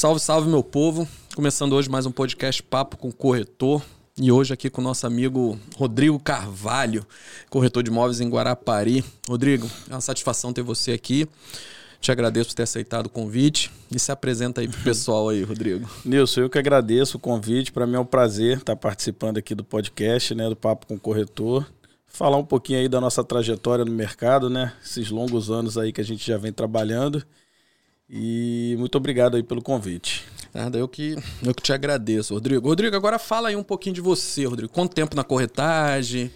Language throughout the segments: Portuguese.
Salve, salve, meu povo. Começando hoje mais um podcast Papo com Corretor. E hoje aqui com o nosso amigo Rodrigo Carvalho, corretor de imóveis em Guarapari. Rodrigo, é uma satisfação ter você aqui. Te agradeço por ter aceitado o convite. E se apresenta aí pro pessoal aí, Rodrigo. Nilson, eu que agradeço o convite. Para mim é um prazer estar participando aqui do podcast, né, do Papo com Corretor. Falar um pouquinho aí da nossa trajetória no mercado, né? Esses longos anos aí que a gente já vem trabalhando. E muito obrigado aí pelo convite. Nada, eu que, eu que te agradeço, Rodrigo. Rodrigo, agora fala aí um pouquinho de você, Rodrigo. Quanto tempo na corretagem?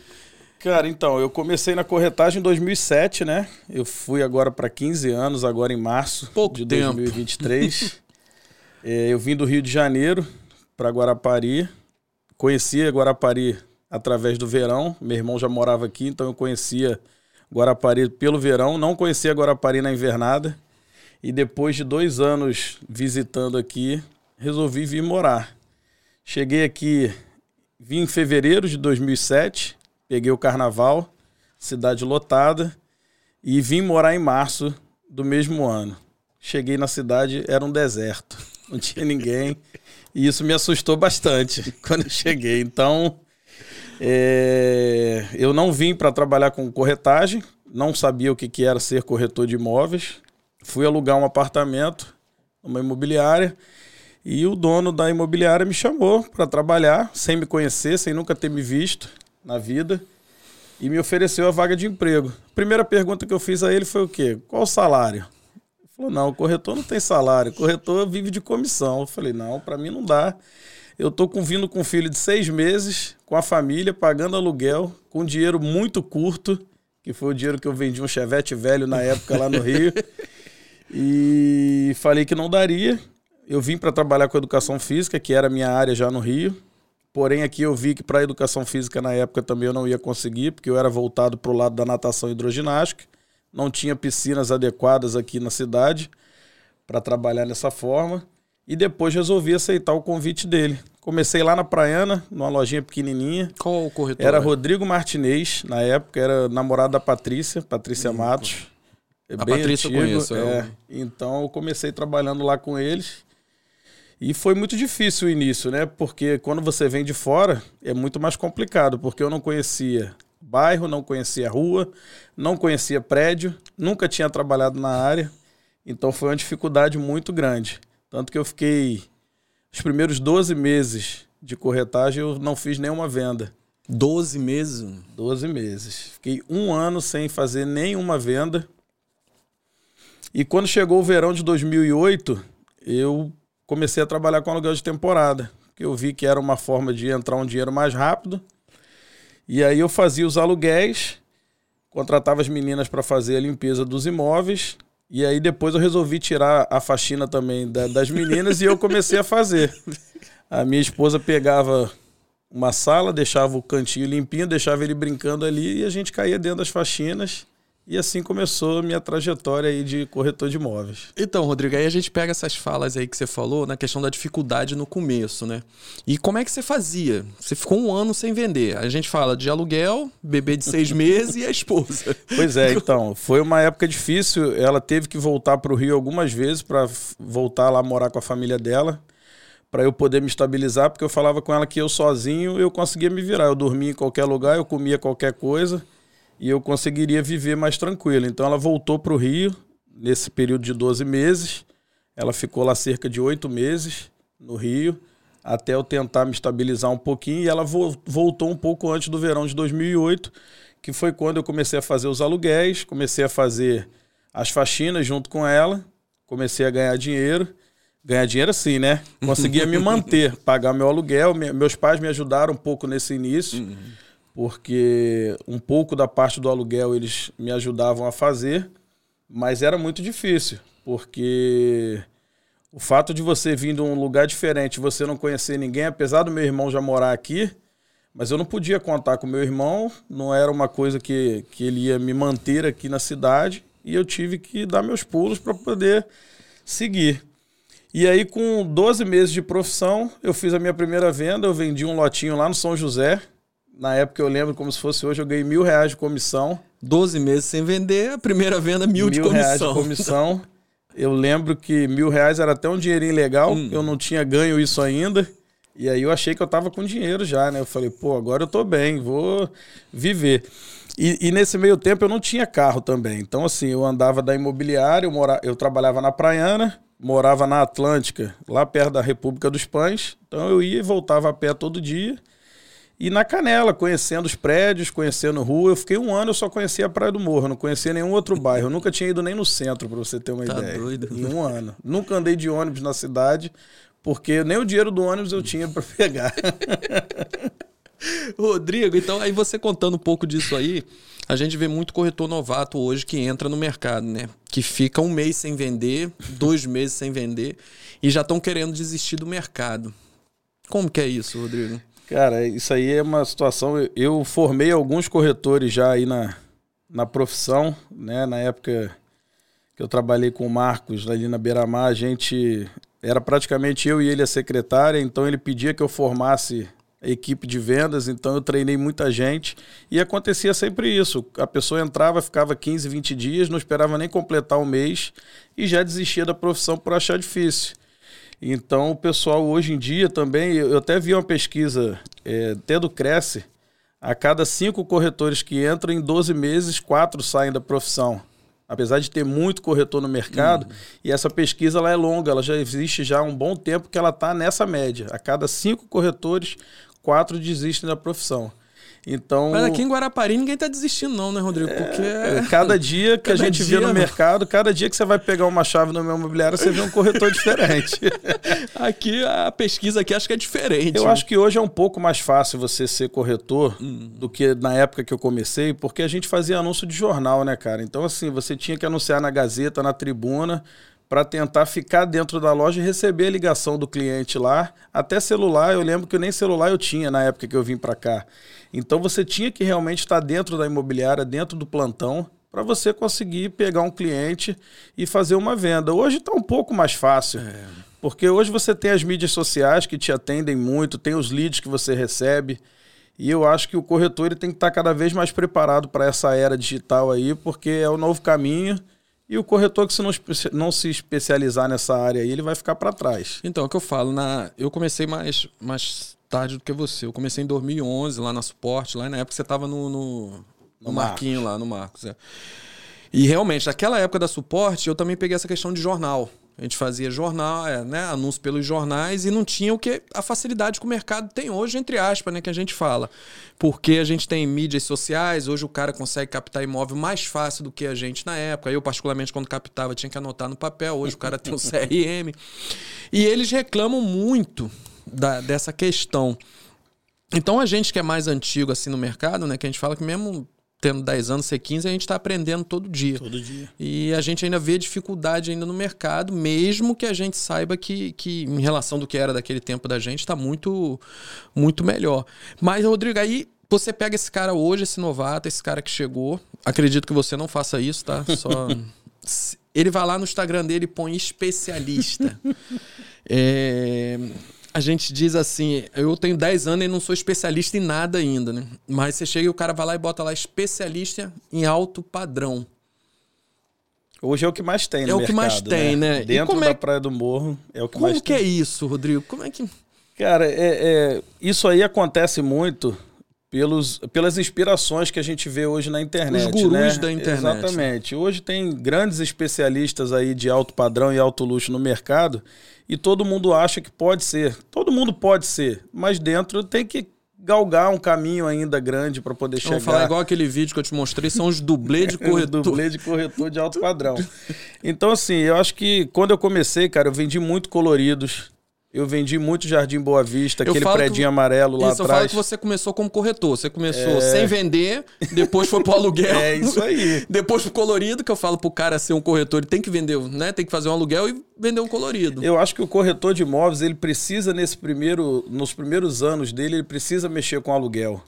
Cara, então, eu comecei na corretagem em 2007, né? Eu fui agora para 15 anos, agora em março Pouco de tempo. 2023. é, eu vim do Rio de Janeiro para Guarapari. Conhecia Guarapari através do verão. Meu irmão já morava aqui, então eu conhecia Guarapari pelo verão. Não conhecia Guarapari na invernada. E depois de dois anos visitando aqui, resolvi vir morar. Cheguei aqui, vim em fevereiro de 2007, peguei o carnaval, cidade lotada, e vim morar em março do mesmo ano. Cheguei na cidade, era um deserto, não tinha ninguém, e isso me assustou bastante quando eu cheguei. Então, é, eu não vim para trabalhar com corretagem, não sabia o que, que era ser corretor de imóveis, fui alugar um apartamento numa imobiliária e o dono da imobiliária me chamou para trabalhar, sem me conhecer, sem nunca ter me visto na vida, e me ofereceu a vaga de emprego. A primeira pergunta que eu fiz a ele foi o quê? Qual o salário? Ele falou: não, o corretor não tem salário, o corretor vive de comissão. Eu falei: não, para mim não dá. Eu tô com, vindo com um filho de seis meses, com a família, pagando aluguel, com dinheiro muito curto, que foi o dinheiro que eu vendi um chevette velho na época lá no Rio. E falei que não daria. Eu vim para trabalhar com educação física, que era a minha área já no Rio. Porém, aqui eu vi que para educação física na época também eu não ia conseguir, porque eu era voltado para o lado da natação e hidroginástica. Não tinha piscinas adequadas aqui na cidade para trabalhar dessa forma. E depois resolvi aceitar o convite dele. Comecei lá na Praiana, numa lojinha pequenininha. Qual o corretor? Era é? Rodrigo Martinez, na época, era namorado da Patrícia, Patrícia Matos. É A bem Patrícia antigo, conheço, é é. Então eu comecei trabalhando lá com eles. E foi muito difícil o início, né? Porque quando você vem de fora, é muito mais complicado, porque eu não conhecia bairro, não conhecia rua, não conhecia prédio, nunca tinha trabalhado na área. Então foi uma dificuldade muito grande. Tanto que eu fiquei os primeiros 12 meses de corretagem, eu não fiz nenhuma venda. 12 meses. 12 meses. Fiquei um ano sem fazer nenhuma venda. E quando chegou o verão de 2008, eu comecei a trabalhar com aluguel de temporada. Porque eu vi que era uma forma de entrar um dinheiro mais rápido. E aí eu fazia os aluguéis, contratava as meninas para fazer a limpeza dos imóveis. E aí depois eu resolvi tirar a faxina também da- das meninas e eu comecei a fazer. A minha esposa pegava uma sala, deixava o cantinho limpinho, deixava ele brincando ali e a gente caía dentro das faxinas. E assim começou a minha trajetória aí de corretor de imóveis. Então, Rodrigo, aí a gente pega essas falas aí que você falou na questão da dificuldade no começo, né? E como é que você fazia? Você ficou um ano sem vender. A gente fala de aluguel, bebê de seis meses e a esposa. Pois é, então, foi uma época difícil. Ela teve que voltar para o Rio algumas vezes para voltar lá morar com a família dela, para eu poder me estabilizar, porque eu falava com ela que eu sozinho eu conseguia me virar. Eu dormia em qualquer lugar, eu comia qualquer coisa e eu conseguiria viver mais tranquilo. Então ela voltou para o Rio nesse período de 12 meses. Ela ficou lá cerca de oito meses no Rio, até eu tentar me estabilizar um pouquinho. E ela vo- voltou um pouco antes do verão de 2008, que foi quando eu comecei a fazer os aluguéis, comecei a fazer as faxinas junto com ela, comecei a ganhar dinheiro. Ganhar dinheiro assim, né? Conseguia me manter, pagar meu aluguel. Me- Meus pais me ajudaram um pouco nesse início, porque um pouco da parte do aluguel eles me ajudavam a fazer, mas era muito difícil, porque o fato de você vir de um lugar diferente, você não conhecer ninguém, apesar do meu irmão já morar aqui, mas eu não podia contar com meu irmão, não era uma coisa que, que ele ia me manter aqui na cidade, e eu tive que dar meus pulos para poder seguir. E aí, com 12 meses de profissão, eu fiz a minha primeira venda, eu vendi um lotinho lá no São José. Na época eu lembro como se fosse hoje, eu ganhei mil reais de comissão. 12 meses sem vender, a primeira venda mil, de reais de comissão. comissão. Eu lembro que mil reais era até um dinheirinho legal, hum. eu não tinha ganho isso ainda. E aí eu achei que eu tava com dinheiro já, né? Eu falei, pô, agora eu tô bem, vou viver. E, e, nesse meio tempo eu não tinha carro também. Então, assim, eu andava da imobiliária, eu, mora... eu trabalhava na Praiana, morava na Atlântica, lá perto da República dos Pães. Então eu ia e voltava a pé todo dia. E na Canela, conhecendo os prédios, conhecendo rua. Eu fiquei um ano, eu só conhecia a Praia do Morro, não conhecia nenhum outro bairro. Eu nunca tinha ido nem no centro, para você ter uma tá ideia. Doido. Em um ano. Nunca andei de ônibus na cidade, porque nem o dinheiro do ônibus eu tinha para pegar. Rodrigo, então aí você contando um pouco disso aí, a gente vê muito corretor novato hoje que entra no mercado, né? Que fica um mês sem vender, dois meses sem vender e já estão querendo desistir do mercado. Como que é isso, Rodrigo? Cara, isso aí é uma situação. Eu formei alguns corretores já aí na, na profissão, né? Na época que eu trabalhei com o Marcos ali na Beira-Mar, a gente era praticamente eu e ele a secretária, então ele pedia que eu formasse a equipe de vendas, então eu treinei muita gente e acontecia sempre isso. A pessoa entrava, ficava 15, 20 dias, não esperava nem completar o mês e já desistia da profissão por achar difícil. Então, o pessoal hoje em dia também, eu até vi uma pesquisa, é, até do Cresce, a cada cinco corretores que entram, em 12 meses, quatro saem da profissão. Apesar de ter muito corretor no mercado, uhum. e essa pesquisa ela é longa, ela já existe já há um bom tempo que ela está nessa média. A cada cinco corretores, quatro desistem da profissão. Então, Mas aqui em Guarapari ninguém tá desistindo, não, né, Rodrigo? É, Porque. É, cada dia que cada a gente dia, vê no mercado, cada dia que você vai pegar uma chave no meu imobiliário, você vê um corretor diferente. aqui, a pesquisa aqui acho que é diferente. Eu né? acho que hoje é um pouco mais fácil você ser corretor hum. do que na época que eu comecei, porque a gente fazia anúncio de jornal, né, cara? Então, assim, você tinha que anunciar na Gazeta, na tribuna para tentar ficar dentro da loja e receber a ligação do cliente lá. Até celular, eu lembro que nem celular eu tinha na época que eu vim para cá. Então você tinha que realmente estar dentro da imobiliária, dentro do plantão, para você conseguir pegar um cliente e fazer uma venda. Hoje está um pouco mais fácil. É. Porque hoje você tem as mídias sociais que te atendem muito, tem os leads que você recebe. E eu acho que o corretor ele tem que estar cada vez mais preparado para essa era digital aí, porque é o novo caminho e o corretor que se não, não se especializar nessa área aí, ele vai ficar para trás. Então, é o que eu falo, na, eu comecei mais, mais tarde do que você. Eu comecei em 2011 lá na Suporte, lá na época você estava no, no, no, no Marquinho lá, no Marcos. É. E realmente, naquela época da Suporte, eu também peguei essa questão de jornal. A gente fazia jornal, é, né, anúncio pelos jornais e não tinha o que a facilidade que o mercado tem hoje, entre aspas, né, que a gente fala. Porque a gente tem mídias sociais, hoje o cara consegue captar imóvel mais fácil do que a gente na época. Eu, particularmente, quando captava, tinha que anotar no papel. Hoje o cara tem o CRM. E eles reclamam muito da, dessa questão. Então a gente que é mais antigo assim no mercado, né, que a gente fala que mesmo tendo 10 anos, ser 15, a gente está aprendendo todo dia. Todo dia. E a gente ainda vê dificuldade ainda no mercado, mesmo que a gente saiba que, que em relação do que era daquele tempo da gente, está muito, muito melhor. Mas, Rodrigo, aí você pega esse cara hoje, esse novato, esse cara que chegou. Acredito que você não faça isso, tá? Só. Ele vai lá no Instagram dele e põe especialista. é, a gente diz assim, eu tenho 10 anos e não sou especialista em nada ainda, né? Mas você chega e o cara vai lá e bota lá especialista em alto padrão. Hoje é o que mais tem, né? É o que mais tem, né? né? Dentro é... da Praia do Morro é o que como mais que tem. Como que é isso, Rodrigo? Como é que... Cara, é, é, isso aí acontece muito pelos, pelas inspirações que a gente vê hoje na internet. Os gurus né? da internet. Exatamente. Hoje tem grandes especialistas aí de alto padrão e alto luxo no mercado e todo mundo acha que pode ser. Todo mundo pode ser, mas dentro tem que galgar um caminho ainda grande para poder chegar. Vamos falar igual aquele vídeo que eu te mostrei, são os dublês de corretor. dublê de corretor de alto padrão. Então, assim, eu acho que quando eu comecei, cara, eu vendi muito coloridos. Eu vendi muito Jardim Boa Vista, eu aquele prédio que, amarelo lá isso, atrás. Eu falo que você começou como corretor. Você começou é... sem vender, depois foi pro aluguel. É isso aí. depois pro colorido, que eu falo pro cara ser um corretor, ele tem que vender, né? Tem que fazer um aluguel e vender um colorido. Eu acho que o corretor de imóveis, ele precisa nesse primeiro, nos primeiros anos dele, ele precisa mexer com aluguel.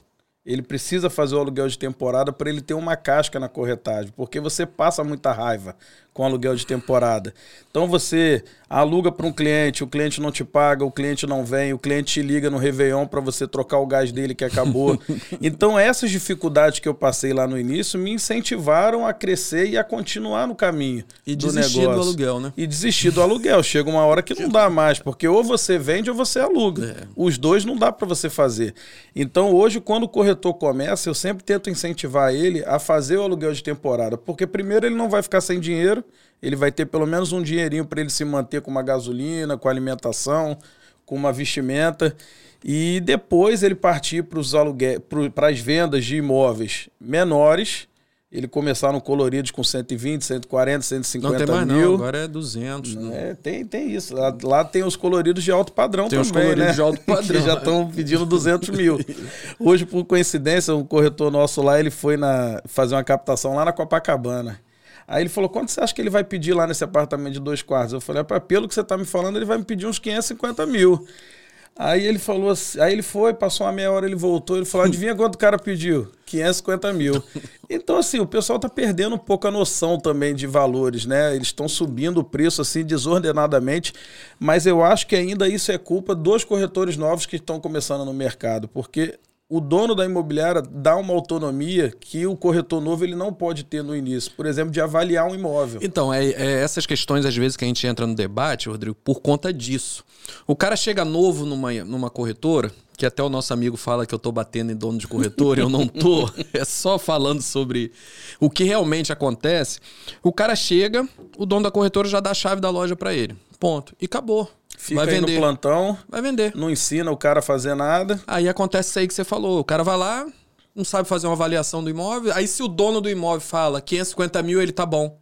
Ele precisa fazer o aluguel de temporada para ele ter uma casca na corretagem, porque você passa muita raiva com aluguel de temporada. Então você aluga para um cliente, o cliente não te paga, o cliente não vem, o cliente te liga no Réveillon para você trocar o gás dele que acabou. então essas dificuldades que eu passei lá no início me incentivaram a crescer e a continuar no caminho e do desistir negócio. do aluguel, né? E desistir do aluguel. Chega uma hora que não dá mais, porque ou você vende ou você aluga. É. Os dois não dá para você fazer. Então hoje, quando o corretor começa, eu sempre tento incentivar ele a fazer o aluguel de temporada, porque primeiro ele não vai ficar sem dinheiro ele vai ter pelo menos um dinheirinho para ele se manter com uma gasolina, com alimentação, com uma vestimenta. E depois ele partir para os aluguéis, para as vendas de imóveis menores. Ele começar no coloridos com 120, 140, 150 não tem mais mil. Não, agora é 200. Né? É, tem, tem isso. Lá, lá, tem os coloridos de alto padrão tem também, os coloridos né? de alto padrão. que já estão pedindo 200 mil. Hoje, por coincidência, um corretor nosso lá, ele foi na, fazer uma captação lá na Copacabana. Aí ele falou: quanto você acha que ele vai pedir lá nesse apartamento de dois quartos? Eu falei: é, pelo que você está me falando, ele vai me pedir uns 550 mil. Aí ele falou assim, aí ele foi, passou uma meia hora, ele voltou, ele falou: adivinha quanto o cara pediu? 550 mil. Então, assim, o pessoal está perdendo um pouco a noção também de valores, né? Eles estão subindo o preço assim desordenadamente, mas eu acho que ainda isso é culpa dos corretores novos que estão começando no mercado, porque o dono da imobiliária dá uma autonomia que o corretor novo ele não pode ter no início, por exemplo, de avaliar um imóvel. Então, é, é, essas questões, às vezes, que a gente entra no debate, Rodrigo, por conta disso. O cara chega novo numa, numa corretora, que até o nosso amigo fala que eu tô batendo em dono de corretora, eu não tô, é só falando sobre o que realmente acontece. O cara chega, o dono da corretora já dá a chave da loja para ele. Ponto. E acabou. Fica vai vender. no plantão. Vai vender. Não ensina o cara a fazer nada. Aí acontece isso aí que você falou. O cara vai lá, não sabe fazer uma avaliação do imóvel. Aí se o dono do imóvel fala 550 mil, ele tá bom.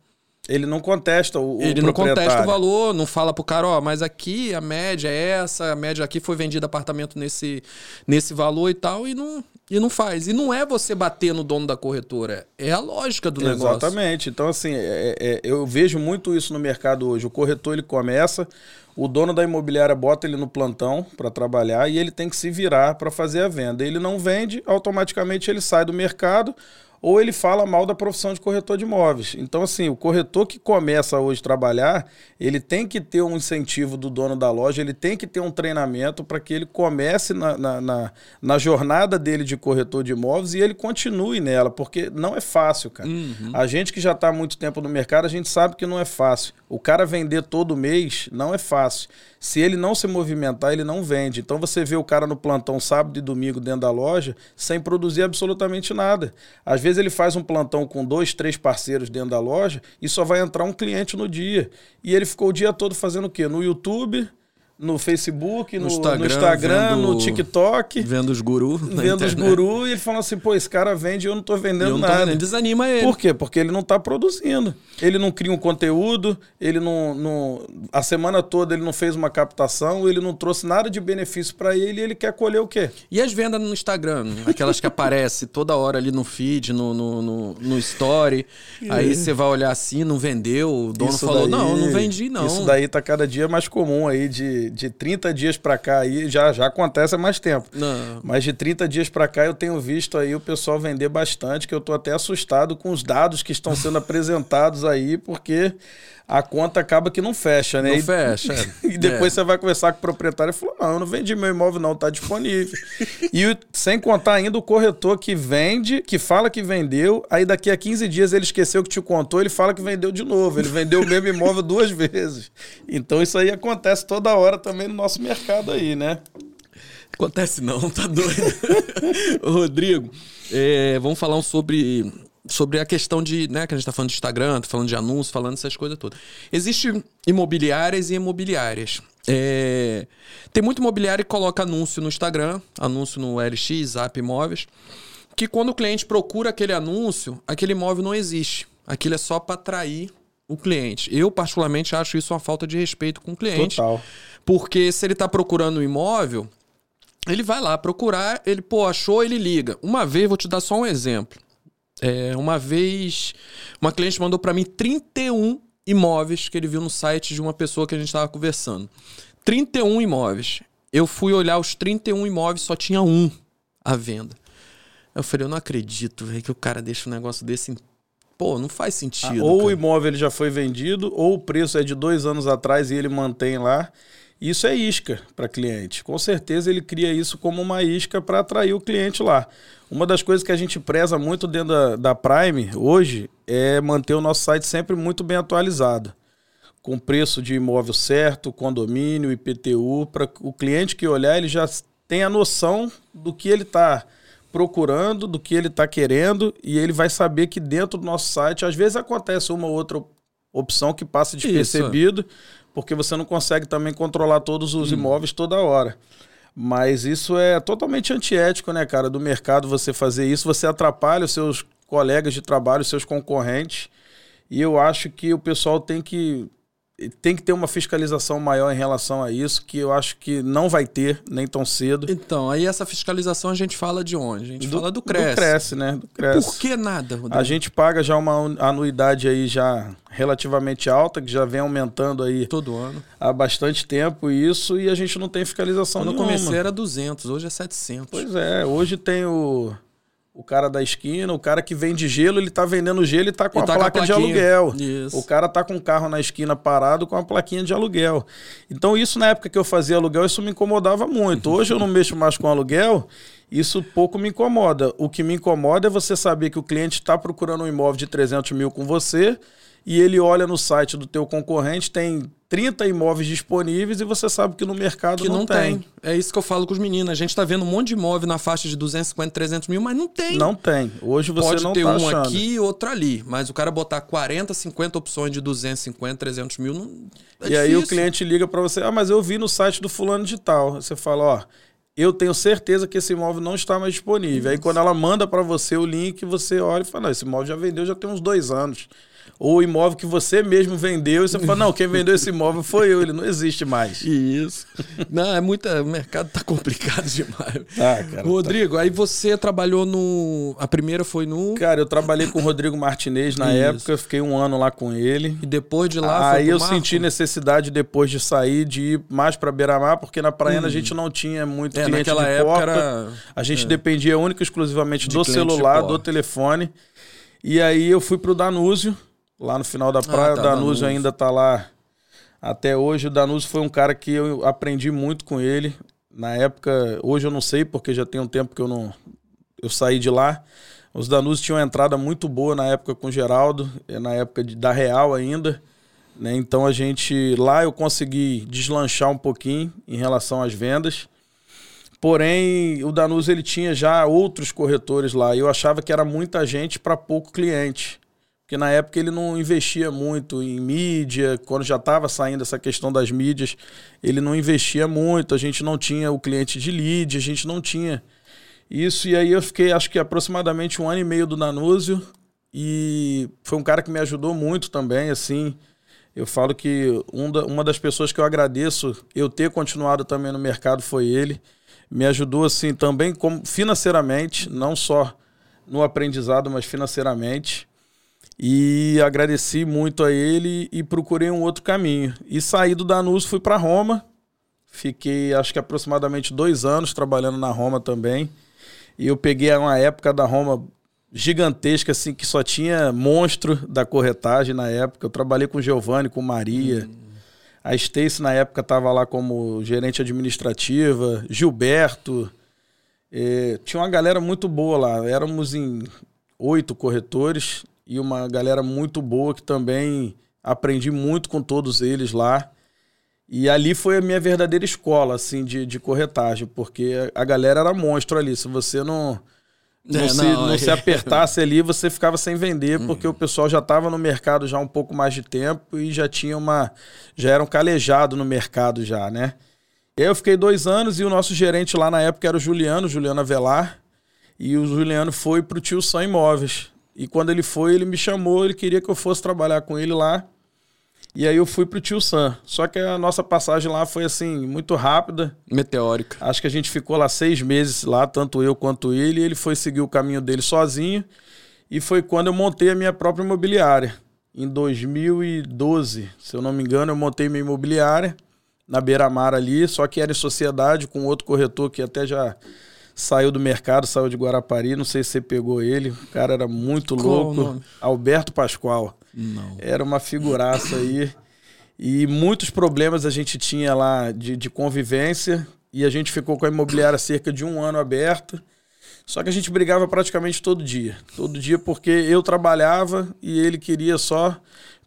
Ele não contesta o, Ele não contesta o valor, não fala pro cara, ó, mas aqui a média é essa, a média aqui foi vendido apartamento nesse, nesse valor e tal, e não, e não faz. E não é você bater no dono da corretora, é a lógica do negócio. Exatamente. Então, assim, é, é, eu vejo muito isso no mercado hoje. O corretor ele começa, o dono da imobiliária bota ele no plantão para trabalhar e ele tem que se virar para fazer a venda. Ele não vende, automaticamente ele sai do mercado ou ele fala mal da profissão de corretor de imóveis. Então, assim, o corretor que começa hoje a trabalhar, ele tem que ter um incentivo do dono da loja, ele tem que ter um treinamento para que ele comece na, na, na, na, jornada dele de corretor de imóveis e ele continue nela, porque não é fácil, cara. Uhum. A gente que já está há muito tempo no mercado, a gente sabe que não é fácil. O cara vender todo mês não é fácil. Se ele não se movimentar, ele não vende. Então você vê o cara no plantão sábado e domingo dentro da loja sem produzir absolutamente nada. Às vezes ele faz um plantão com dois, três parceiros dentro da loja e só vai entrar um cliente no dia. E ele ficou o dia todo fazendo o quê? No YouTube no Facebook, no, no Instagram, no, Instagram vendo, no TikTok. Vendo os gurus. Vendo os gurus e ele falando assim, pô, esse cara vende e eu não tô vendendo não nada. Tô desanima ele. Por quê? Porque ele não tá produzindo. Ele não cria um conteúdo, ele não, não. A semana toda ele não fez uma captação, ele não trouxe nada de benefício para ele e ele quer colher o quê? E as vendas no Instagram? Aquelas que aparecem toda hora ali no feed, no, no, no, no story. aí você vai olhar assim, não vendeu, o dono isso falou, daí, não, não vendi não. Isso daí tá cada dia mais comum aí de de, 30 dias para cá aí, já, já acontece há mais tempo. Não. Mas de 30 dias para cá eu tenho visto aí o pessoal vender bastante, que eu tô até assustado com os dados que estão sendo apresentados aí, porque a conta acaba que não fecha, né? Não e, fecha. e depois é. você vai conversar com o proprietário e falou: não, eu não vendi meu imóvel, não, tá disponível. e sem contar ainda o corretor que vende, que fala que vendeu, aí daqui a 15 dias ele esqueceu que te contou, ele fala que vendeu de novo. Ele vendeu o mesmo imóvel duas vezes. Então isso aí acontece toda hora também no nosso mercado aí, né? Acontece não, tá doido. Rodrigo, é, vamos falar sobre sobre a questão de, né, que a gente está falando de Instagram, tá falando de anúncios, falando essas coisas todas. Existem imobiliárias e imobiliárias. É... Tem muito imobiliário que coloca anúncio no Instagram, anúncio no LX, Zap Imóveis, que quando o cliente procura aquele anúncio, aquele imóvel não existe. Aquilo é só para atrair o cliente. Eu, particularmente, acho isso uma falta de respeito com o cliente. Total. Porque se ele está procurando um imóvel, ele vai lá procurar, ele, pô, achou, ele liga. Uma vez, vou te dar só um exemplo. É, uma vez, uma cliente mandou para mim 31 imóveis que ele viu no site de uma pessoa que a gente estava conversando. 31 imóveis. Eu fui olhar os 31 imóveis, só tinha um à venda. Eu falei, eu não acredito, velho, que o cara deixa um negócio desse. Em... Pô, não faz sentido. Ah, ou cara. o imóvel ele já foi vendido, ou o preço é de dois anos atrás e ele mantém lá. Isso é isca para cliente. Com certeza ele cria isso como uma isca para atrair o cliente lá. Uma das coisas que a gente preza muito dentro da, da Prime hoje é manter o nosso site sempre muito bem atualizado. Com preço de imóvel certo, condomínio, IPTU, para o cliente que olhar, ele já tem a noção do que ele está procurando, do que ele está querendo, e ele vai saber que dentro do nosso site, às vezes acontece uma ou outra opção que passa despercebido, Isso porque você não consegue também controlar todos os hum. imóveis toda hora. Mas isso é totalmente antiético, né, cara, do mercado você fazer isso. Você atrapalha os seus colegas de trabalho, os seus concorrentes. E eu acho que o pessoal tem que tem que ter uma fiscalização maior em relação a isso, que eu acho que não vai ter nem tão cedo. Então, aí essa fiscalização a gente fala de onde? A gente do, fala do Cresce. Do Cresce, né? Do Cresce. Por que nada, Rodrigo? A gente paga já uma anuidade aí já relativamente alta, que já vem aumentando aí... Todo ano. Há bastante tempo isso, e a gente não tem fiscalização Quando nenhuma. Quando eu comecei era 200, hoje é 700. Pois é, hoje tem o o cara da esquina, o cara que vende gelo, ele tá vendendo gelo e tá com ele a tá placa a de aluguel. Isso. O cara tá com o carro na esquina parado com a plaquinha de aluguel. Então, isso na época que eu fazia aluguel, isso me incomodava muito. Hoje eu não mexo mais com aluguel, isso pouco me incomoda. O que me incomoda é você saber que o cliente está procurando um imóvel de 300 mil com você e ele olha no site do teu concorrente, tem 30 imóveis disponíveis e você sabe que no mercado que não, não tem. tem. É isso que eu falo com os meninos. A gente está vendo um monte de imóvel na faixa de 250, 300 mil, mas não tem. Não tem. Hoje você Pode não ter tá um achando. aqui e outro ali. Mas o cara botar 40, 50 opções de 250, 300 mil, não, é E difícil. aí o cliente liga para você, ah, mas eu vi no site do fulano de tal. Você fala, ó, eu tenho certeza que esse imóvel não está mais disponível. Aí quando ela manda para você o link, você olha e fala, não, esse imóvel já vendeu, já tem uns dois anos ou o imóvel que você mesmo vendeu e você fala, não, quem vendeu esse imóvel foi eu, ele não existe mais. Isso. Não, é muita. O mercado tá complicado demais. Ah, cara. Tá. Rodrigo, tá... aí você trabalhou no. A primeira foi no. Cara, eu trabalhei com o Rodrigo Martinez na Isso. época, fiquei um ano lá com ele. E depois de lá. Aí eu Marco? senti necessidade, depois de sair, de ir mais para Beira-Mar, porque na Praia hum. a gente não tinha muito é, cliente naquela de época porta. Era... A gente é. dependia única e exclusivamente de do celular, do telefone. E aí eu fui pro Danúzio lá no final da ah, praia. Ah, tá, o Danúzio, Danúzio ainda tá lá até hoje. O Danúzio foi um cara que eu aprendi muito com ele. Na época, hoje eu não sei, porque já tem um tempo que eu não. Eu saí de lá. Os Danúzios tinham uma entrada muito boa na época com o Geraldo, é na época de, da Real ainda. Né? Então a gente. Lá eu consegui deslanchar um pouquinho em relação às vendas. Porém, o Danúzio ele tinha já outros corretores lá. E eu achava que era muita gente para pouco cliente. Porque na época ele não investia muito em mídia, quando já estava saindo essa questão das mídias, ele não investia muito, a gente não tinha o cliente de lead, a gente não tinha isso. E aí eu fiquei, acho que aproximadamente um ano e meio do Nanúzio, e foi um cara que me ajudou muito também, assim. Eu falo que um da, uma das pessoas que eu agradeço eu ter continuado também no mercado foi ele. Me ajudou, assim, também como financeiramente, não só no aprendizado, mas financeiramente. E agradeci muito a ele e procurei um outro caminho. E saí do Danús, fui para Roma. Fiquei, acho que aproximadamente dois anos trabalhando na Roma também. E eu peguei uma época da Roma gigantesca, assim, que só tinha monstro da corretagem na época. Eu trabalhei com Giovanni, com Maria. A Stacy, na época, estava lá como gerente administrativa. Gilberto. Eh, tinha uma galera muito boa lá. Éramos em oito corretores e uma galera muito boa que também aprendi muito com todos eles lá. E ali foi a minha verdadeira escola, assim, de, de corretagem, porque a galera era monstro ali. Se você não, não, é, se, não, não se apertasse ali, você ficava sem vender, uhum. porque o pessoal já estava no mercado já há um pouco mais de tempo e já tinha uma. já era um calejado no mercado já, né? E aí eu fiquei dois anos e o nosso gerente lá na época era o Juliano, Juliano Avelar. E o Juliano foi para o Tio São Imóveis. E quando ele foi, ele me chamou, ele queria que eu fosse trabalhar com ele lá. E aí eu fui pro Tio Sam. Só que a nossa passagem lá foi assim, muito rápida. Meteórica. Acho que a gente ficou lá seis meses lá, tanto eu quanto ele. Ele foi seguir o caminho dele sozinho. E foi quando eu montei a minha própria imobiliária. Em 2012, se eu não me engano, eu montei minha imobiliária na Beira-Mar ali, só que era em sociedade com outro corretor que até já saiu do mercado, saiu de Guarapari, não sei se você pegou ele, o cara era muito Qual louco. nome? Alberto Pascoal. Não. Era uma figuraça aí. E muitos problemas a gente tinha lá de, de convivência. E a gente ficou com a imobiliária cerca de um ano aberta. Só que a gente brigava praticamente todo dia. Todo dia porque eu trabalhava e ele queria só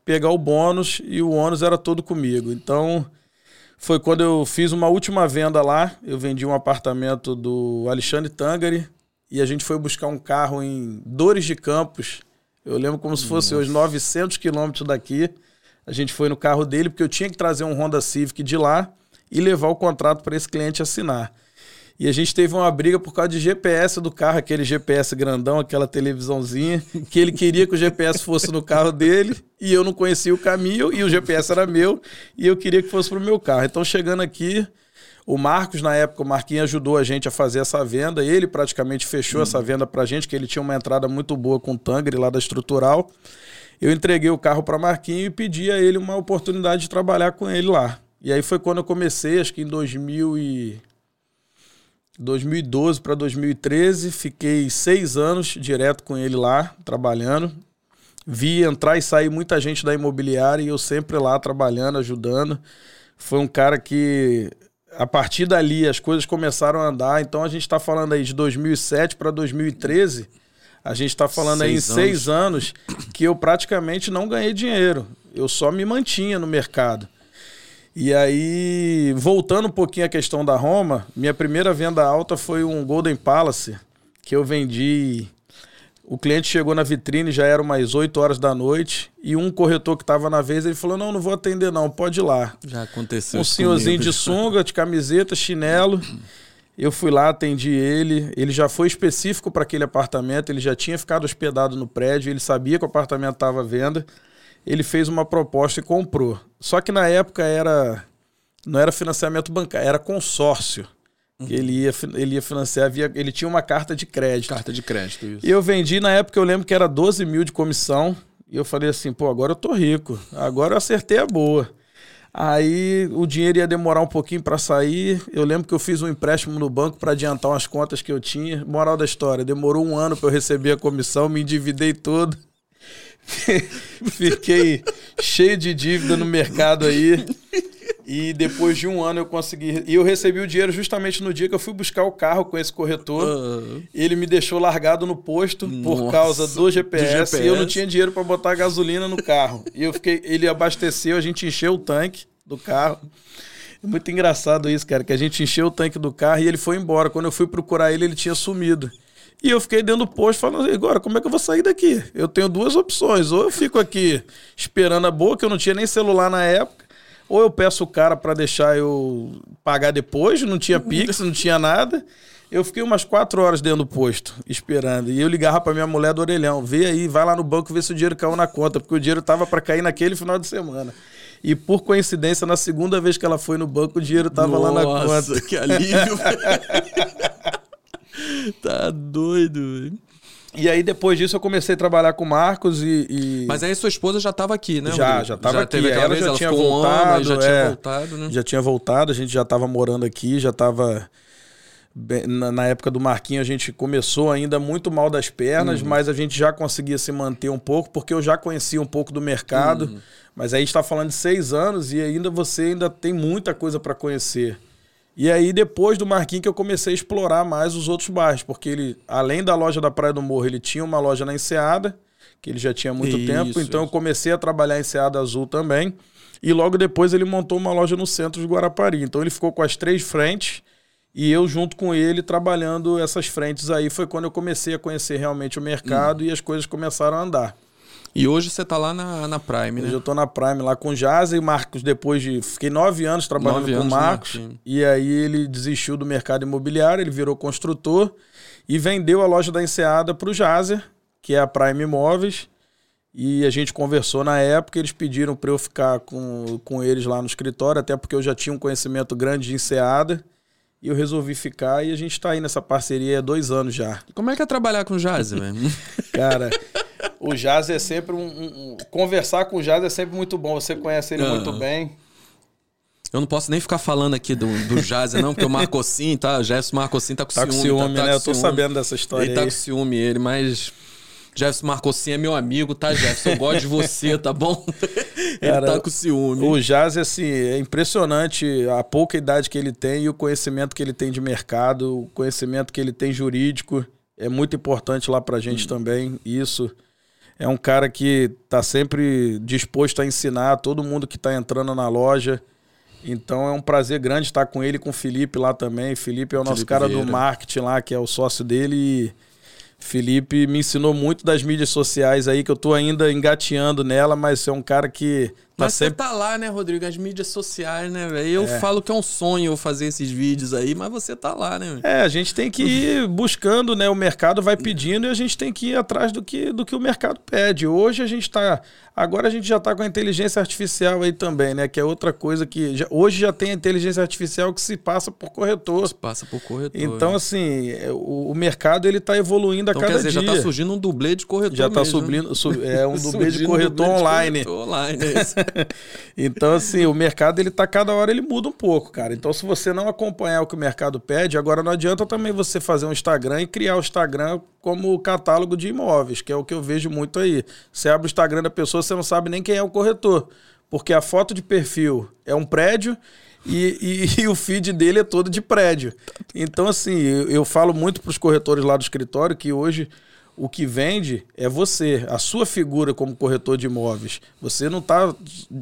pegar o bônus e o ônus era todo comigo. Então foi quando eu fiz uma última venda lá. Eu vendi um apartamento do Alexandre Tangari e a gente foi buscar um carro em Dores de Campos. Eu lembro como se fosse hoje 900 quilômetros daqui. A gente foi no carro dele porque eu tinha que trazer um Honda Civic de lá e levar o contrato para esse cliente assinar. E a gente teve uma briga por causa de GPS do carro, aquele GPS grandão, aquela televisãozinha, que ele queria que o GPS fosse no carro dele e eu não conhecia o caminho e o GPS era meu e eu queria que fosse pro meu carro. Então chegando aqui, o Marcos, na época, o Marquinhos ajudou a gente a fazer essa venda. Ele praticamente fechou essa venda pra gente, que ele tinha uma entrada muito boa com o Tangre lá da Estrutural. Eu entreguei o carro para Marquinhos e pedi a ele uma oportunidade de trabalhar com ele lá. E aí foi quando eu comecei, acho que em 2000 e... 2012 para 2013, fiquei seis anos direto com ele lá, trabalhando. Vi entrar e sair muita gente da imobiliária e eu sempre lá trabalhando, ajudando. Foi um cara que, a partir dali, as coisas começaram a andar. Então a gente está falando aí de 2007 para 2013. A gente está falando aí em Seis seis anos que eu praticamente não ganhei dinheiro. Eu só me mantinha no mercado. E aí, voltando um pouquinho à questão da Roma, minha primeira venda alta foi um Golden Palace, que eu vendi. O cliente chegou na vitrine, já era umas 8 horas da noite, e um corretor que estava na vez, ele falou: Não, não vou atender, não, pode ir lá. Já aconteceu. Um senhorzinho comigo. de sunga, de camiseta, chinelo. Eu fui lá, atendi ele. Ele já foi específico para aquele apartamento, ele já tinha ficado hospedado no prédio, ele sabia que o apartamento estava à venda. Ele fez uma proposta e comprou. Só que na época era não era financiamento bancário, era consórcio. Que Ele, ia, ele ia financiar, via, ele tinha uma carta de crédito. Carta de crédito, isso. E eu vendi, na época eu lembro que era 12 mil de comissão. E eu falei assim, pô, agora eu tô rico. Agora eu acertei a boa. Aí o dinheiro ia demorar um pouquinho para sair. Eu lembro que eu fiz um empréstimo no banco para adiantar umas contas que eu tinha. Moral da história, demorou um ano para eu receber a comissão, me endividei todo. Fiquei cheio de dívida no mercado aí. E depois de um ano eu consegui. E eu recebi o dinheiro justamente no dia que eu fui buscar o carro com esse corretor. Ah, Ele me deixou largado no posto por Nossa, causa do GPS, do e eu não GPS. tinha dinheiro para botar gasolina no carro. e eu fiquei, ele abasteceu, a gente encheu o tanque do carro. É muito engraçado isso, cara, que a gente encheu o tanque do carro e ele foi embora. Quando eu fui procurar ele, ele tinha sumido. E eu fiquei dentro do posto falando, agora, como é que eu vou sair daqui? Eu tenho duas opções. Ou eu fico aqui esperando a boa, que eu não tinha nem celular na época, ou eu peço o cara para deixar eu pagar depois, não tinha Pix, não tinha nada. Eu fiquei umas quatro horas dentro do posto, esperando. E eu ligava pra minha mulher do orelhão: vê aí, vai lá no banco ver se o dinheiro caiu na conta, porque o dinheiro tava para cair naquele final de semana. E por coincidência, na segunda vez que ela foi no banco, o dinheiro tava lá na Nossa, conta. que alívio. tá doido, velho. E aí, depois disso, eu comecei a trabalhar com o Marcos e. e- Mas aí sua esposa já tava aqui, né? Já, já tava aqui. Teve Ela vez, já ela tinha ficou um já voltado, tinha é. voltado, né? já tinha voltado, a gente já estava morando aqui, já estava. Na, na época do Marquinho, a gente começou ainda muito mal das pernas, mas a gente já conseguia se manter um pouco, porque eu já conhecia um pouco do mercado. Mas aí a gente está falando de seis anos e ainda você ainda tem muita coisa para conhecer. E aí, depois do Marquinhos, que eu comecei a explorar mais os outros bairros, porque ele, além da loja da Praia do Morro, ele tinha uma loja na Enseada, que ele já tinha há muito Isso, tempo, então eu isso. comecei a trabalhar em Enseada Azul também. E logo depois ele montou uma loja no centro de Guarapari. Então ele ficou com as três frentes e eu junto com ele trabalhando essas frentes aí. Foi quando eu comecei a conhecer realmente o mercado e as coisas começaram a andar. E hoje você tá lá na, na Prime, Hoje né? eu tô na Prime lá com o Jazz e Marcos depois de... Fiquei nove anos trabalhando Nove com o no Marcos. Marquinhos. E aí ele desistiu do mercado imobiliário, ele virou construtor e vendeu a loja da Enseada para o Jazer, que é a Prime Imóveis. E a gente conversou na época, eles pediram para eu ficar com, com eles lá no escritório, até porque eu já tinha um conhecimento grande de Enseada. E eu resolvi ficar e a gente está aí nessa parceria há dois anos já. Como é que é trabalhar com jazz, velho? Cara, o Jazz é sempre um, um- um- Conversar com o Jazz é sempre muito bom. Você conhece ele Ah. muito bem. Eu não posso nem ficar falando aqui do, do Jazer, não, porque o Marcossim, tá? O Jefferson Marcossim tá com tá ciúme. Com ciúme tá, tá né? eu tô ciúme. sabendo dessa história. Ele aí. tá com ciúme, ele, mas. Jefferson Marcossim é meu amigo, tá, Jefferson? Eu gosto de você, tá bom? ele Cara, tá com ciúme. O Jazz, assim, é impressionante a pouca idade que ele tem e o conhecimento que ele tem de mercado, o conhecimento que ele tem jurídico. É muito importante lá pra gente hum. também, isso. É um cara que tá sempre disposto a ensinar todo mundo que tá entrando na loja. Então é um prazer grande estar com ele, com o Felipe lá também. Felipe é o nosso Felipe cara Vieira. do marketing lá, que é o sócio dele. E Felipe me ensinou muito das mídias sociais aí, que eu tô ainda engateando nela, mas é um cara que mas sempre... você tá lá, né, Rodrigo? As mídias sociais, né, velho? Eu é. falo que é um sonho fazer esses vídeos aí, mas você tá lá, né? Véio? É, a gente tem que ir buscando, né? O mercado vai pedindo e a gente tem que ir atrás do que, do que o mercado pede. Hoje a gente tá. Agora a gente já tá com a inteligência artificial aí também, né? Que é outra coisa que. Já, hoje já tem a inteligência artificial que se passa por corretor. Se passa por corretor. Então, é. assim, o, o, mercado ele tá evoluindo então, a cada quer dizer, dia. Já tá surgindo um dublê de corretor. Já tá mesmo, subindo, sub, é um dublê de corretor dublê online. De corretor online, é isso. então, assim, o mercado, ele tá cada hora, ele muda um pouco, cara. Então, se você não acompanhar o que o mercado pede, agora não adianta também você fazer um Instagram e criar o Instagram como catálogo de imóveis, que é o que eu vejo muito aí. Você abre o Instagram da pessoa, você não sabe nem quem é o corretor. Porque a foto de perfil é um prédio e, e, e, o feed dele é todo de prédio. Então, assim, eu, eu falo muito para os corretores lá do escritório que hoje o que vende é você, a sua figura como corretor de imóveis. Você não está,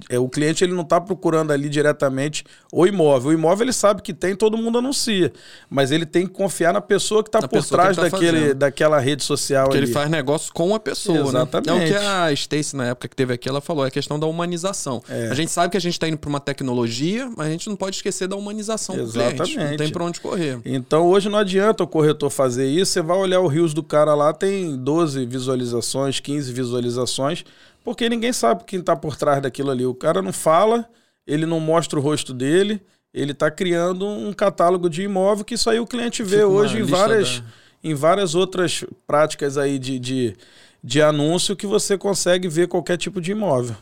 é, o cliente ele não está procurando ali diretamente o imóvel. O imóvel ele sabe que tem, todo mundo anuncia, mas ele tem que confiar na pessoa que está por trás tá daquele, daquela rede social. Que ali. ele faz negócio com a pessoa, Exatamente. né? É o que a Stacy na época que teve aqui ela falou, é a questão da humanização. É. A gente sabe que a gente está indo para uma tecnologia, mas a gente não pode esquecer da humanização Exatamente. do cliente. Não tem para onde correr. Então hoje não adianta o corretor fazer isso. Você vai olhar o rios do cara lá tem 12 visualizações, 15 visualizações, porque ninguém sabe quem está por trás daquilo ali. O cara não fala, ele não mostra o rosto dele, ele está criando um catálogo de imóvel que isso aí o cliente vê Fica hoje em várias, da... em várias outras práticas aí de, de, de anúncio que você consegue ver qualquer tipo de imóvel.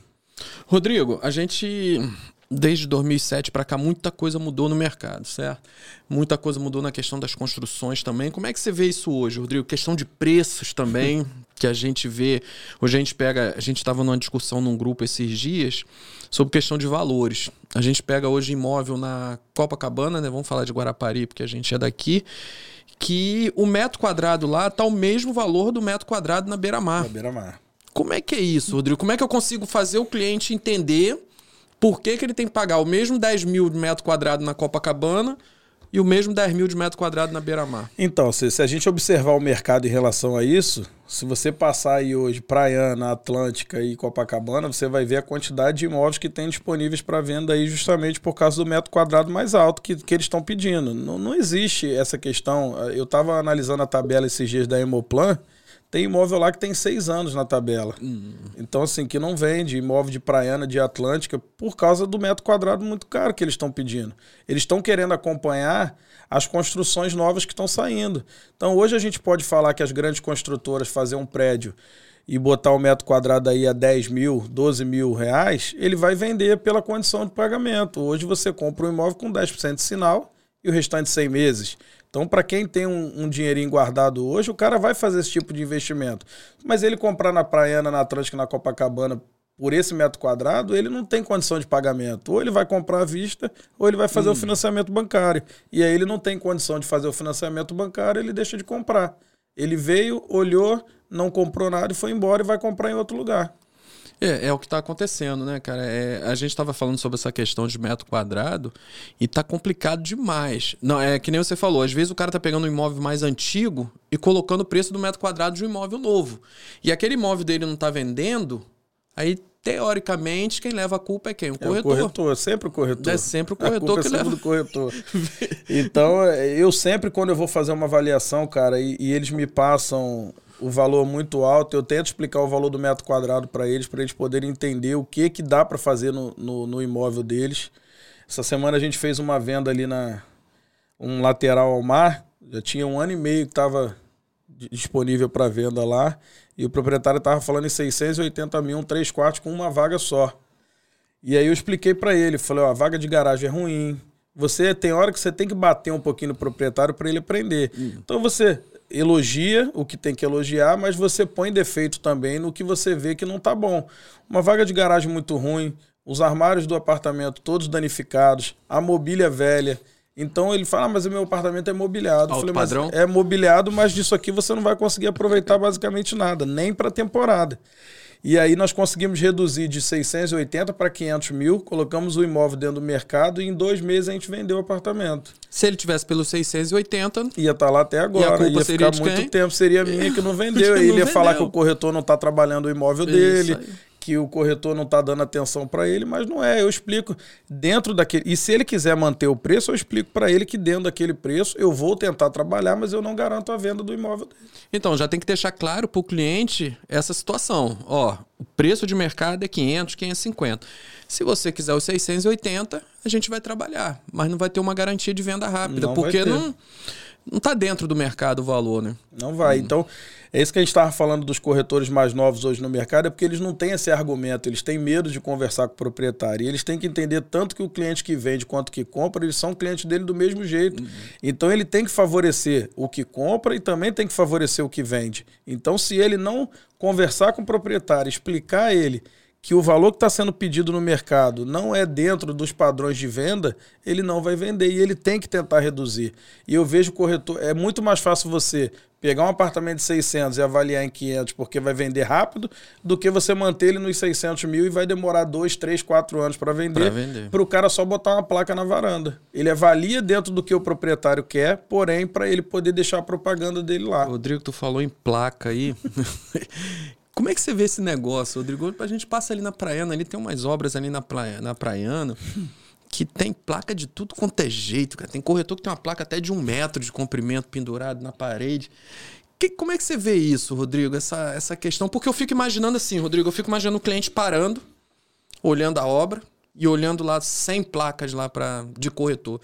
Rodrigo, a gente desde 2007 para cá, muita coisa mudou no mercado, certo? Muita coisa mudou na questão das construções também. Como é que você vê isso hoje, Rodrigo? Questão de preços também, que a gente vê. Hoje a gente pega. A gente estava numa discussão num grupo esses dias sobre questão de valores. A gente pega hoje imóvel na Copacabana, né? Vamos falar de Guarapari, porque a gente é daqui. Que o metro quadrado lá tá o mesmo valor do metro quadrado na beira-mar. Na beira-mar. Como é que é isso, Rodrigo? Como é que eu consigo fazer o cliente entender por que, que ele tem que pagar o mesmo 10 mil de metro quadrado na Copacabana e o mesmo 10 mil de metro quadrado na beira-mar? Então, se, se, a gente observar o mercado em relação a isso, se você passar aí hoje Praiana, Atlântica e Copacabana, você vai ver a quantidade de imóveis que tem disponíveis para venda aí justamente por causa do metro quadrado mais alto que, que eles estão pedindo. Não, não existe essa questão. Eu estava analisando a tabela esses dias da Hemoplan, tem imóvel lá que tem seis anos na tabela. Uhum. Então, assim, que não vende imóvel de Praiana, de Atlântica, por causa do metro quadrado muito caro que eles estão pedindo. Eles estão querendo acompanhar as construções novas que estão saindo. Então, hoje a gente pode falar que as grandes construtoras fazer um prédio e botar o um metro quadrado aí a 10 mil, 12 mil reais, ele vai vender pela condição de pagamento. Hoje você compra um imóvel com 10% de sinal e o restante 100 meses. Então, para quem tem um, um, dinheirinho guardado hoje, o cara vai fazer esse tipo de investimento. Mas ele comprar na Praiana, na Atlântica, na Copacabana, por esse metro quadrado, ele não tem condição de pagamento. Ou ele vai comprar à vista, ou ele vai fazer hum. o financiamento bancário. E aí ele não tem condição de fazer o financiamento bancário, ele deixa de comprar. Ele veio, olhou, não comprou nada e foi embora e vai comprar em outro lugar. É, é o que está acontecendo, né, cara? É, a gente estava falando sobre essa questão de metro quadrado e tá complicado demais. Não, é que nem você falou, às vezes o cara tá pegando um imóvel mais antigo e colocando o preço do metro quadrado de um imóvel novo. E aquele imóvel dele não tá vendendo, aí teoricamente, quem leva a culpa é quem? O corretor. É o corretor, sempre o corretor. É sempre o corretor que é leva. corretor. então, eu sempre, quando eu vou fazer uma avaliação, cara, e, e eles me passam o valor muito alto. Eu tento explicar o valor do metro quadrado para eles, para eles poderem entender o que, que dá para fazer no, no, no, imóvel deles. Essa semana a gente fez uma venda ali na um lateral ao mar. Já tinha um ano e meio que estava disponível para venda lá. E o proprietário estava falando em 680 mil, um 3 quartos com uma vaga só. E aí eu expliquei para ele, falei, ó, a vaga de garagem é ruim. Você tem hora que você tem que bater um pouquinho no proprietário para ele aprender. Hum. Então você elogia o que tem que elogiar, mas você põe defeito também no que você vê que não tá bom. Uma vaga de garagem muito ruim, os armários do apartamento todos danificados, a mobília velha. Então ele fala, ah, mas o meu apartamento é mobiliado. Alto falei, padrão? é mobiliado, mas disso aqui você não vai conseguir aproveitar basicamente nada, nem para temporada. E aí nós conseguimos reduzir de 680 para 500 mil, colocamos o imóvel dentro do mercado e em dois meses a gente vendeu o apartamento. Se ele tivesse pelos 680... Ia estar tá lá até agora. Ia ficar muito tempo, seria minha que não vendeu. aí ele ia vendeu. falar que o corretor não está trabalhando o imóvel dele, que o corretor não está dando atenção para ele, mas não é. Eu explico dentro daquele. E se ele quiser manter o preço, eu explico para ele que dentro daquele preço eu vou tentar trabalhar, mas eu não garanto a venda do imóvel dele. Então, já tem que deixar claro para o cliente essa situação. Ó, o preço de mercado é 500, 550. Se você quiser os 680, a gente vai trabalhar, mas não vai ter uma garantia de venda rápida, não porque não não está dentro do mercado o valor, né? Não vai. Hum. Então, é isso que a gente estava falando dos corretores mais novos hoje no mercado, é porque eles não têm esse argumento, eles têm medo de conversar com o proprietário. E eles têm que entender tanto que o cliente que vende quanto que compra, eles são clientes dele do mesmo jeito. Uhum. Então, ele tem que favorecer o que compra e também tem que favorecer o que vende. Então, se ele não conversar com o proprietário, explicar a ele que o valor que está sendo pedido no mercado não é dentro dos padrões de venda, ele não vai vender e ele tem que tentar reduzir. E eu vejo corretor, é muito mais fácil você pegar um apartamento de 600 e avaliar em 500 porque vai vender rápido, do que você manter ele nos 600 mil e vai demorar 2, 3, 4 anos para vender, para o cara só botar uma placa na varanda. Ele avalia dentro do que o proprietário quer, porém, para ele poder deixar a propaganda dele lá. Rodrigo, tu falou em placa aí. Como é que você vê esse negócio, Rodrigo? A gente passa ali na Praiana, ali tem umas obras ali na, praia, na Praiana que tem placa de tudo quanto é jeito, cara. Tem corretor que tem uma placa até de um metro de comprimento pendurado na parede. Que, como é que você vê isso, Rodrigo? Essa, essa questão? Porque eu fico imaginando assim, Rodrigo, eu fico imaginando o cliente parando, olhando a obra, e olhando lá 100 placas lá para de corretor.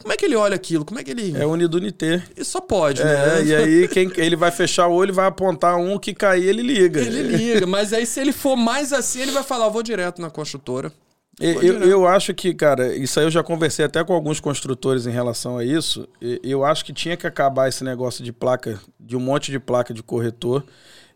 Como é que ele olha aquilo? Como é que ele. É unidunité. E só pode, é, né? E aí quem, ele vai fechar o olho, vai apontar um que cair, ele liga. Ele liga, mas aí se ele for mais assim, ele vai falar: vou direto na construtora. Eu, eu, acho que, cara, isso aí eu já conversei até com alguns construtores em relação a isso. Eu acho que tinha que acabar esse negócio de placa, de um monte de placa de corretor.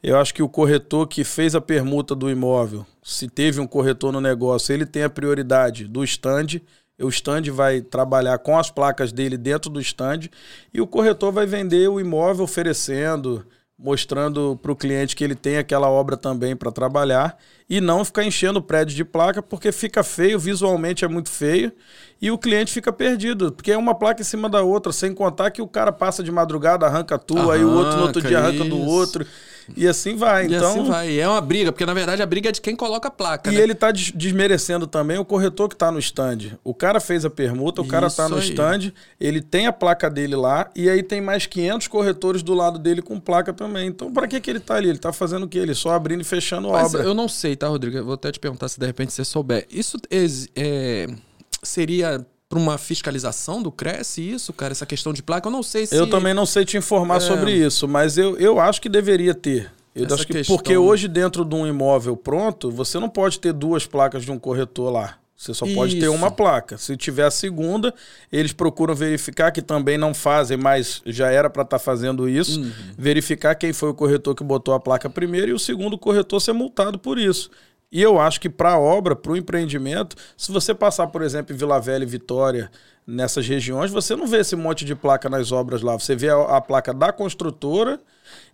Eu acho que o corretor que fez a permuta do imóvel, se teve um corretor no negócio, ele tem a prioridade do stand. O stand vai trabalhar com as placas dele dentro do stand e o corretor vai vender o imóvel oferecendo, mostrando para o cliente que ele tem aquela obra também para trabalhar e não ficar enchendo o prédio de placa porque fica feio, visualmente é muito feio e o cliente fica perdido, porque é uma placa em cima da outra, sem contar que o cara passa de madrugada, arranca a tua, arranca, aí o outro no outro dia arranca isso. do outro. E assim vai. E então, assim vai. É uma briga, porque na verdade a briga é de quem coloca a placa. E né? ele tá desmerecendo também o corretor que está no stand. O cara fez a permuta, o Isso cara está no aí. stand, ele tem a placa dele lá, e aí tem mais 500 corretores do lado dele com placa também. Então, para que, que ele está ali? Ele está fazendo o quê? Ele só abrindo e fechando Mas obra. Eu não sei, tá, Rodrigo? Eu vou até te perguntar se de repente você souber. Isso é, seria para uma fiscalização do Cresce isso, cara? Essa questão de placa? Eu não sei se. Eu também não sei te informar é... sobre isso, mas eu, eu acho que deveria ter. Eu Essa acho que questão... porque hoje dentro de um imóvel pronto, você não pode ter duas placas de um corretor lá. Você só pode Isso. ter uma placa. Se tiver a segunda, eles procuram verificar, que também não fazem, mas já era para estar tá fazendo isso. Uhum. Verificar quem foi o corretor que botou a placa primeiro e o segundo corretor ser multado por isso. E eu acho que para a obra, para o empreendimento, se você passar, por exemplo, em Vila Velha e Vitória, nessas regiões, você não vê esse monte de placa nas obras lá. Você vê a, a placa da construtora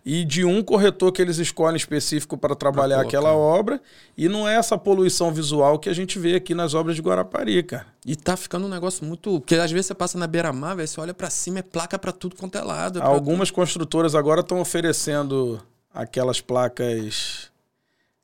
e de um corretor que eles escolhem específico para trabalhar aquela obra. E não é essa poluição visual que a gente vê aqui nas obras de Guarapari, cara. E tá ficando um negócio muito. Porque às vezes você passa na beira-mar, você olha para cima, é placa para tudo quanto é lado. É Algumas tudo. construtoras agora estão oferecendo aquelas placas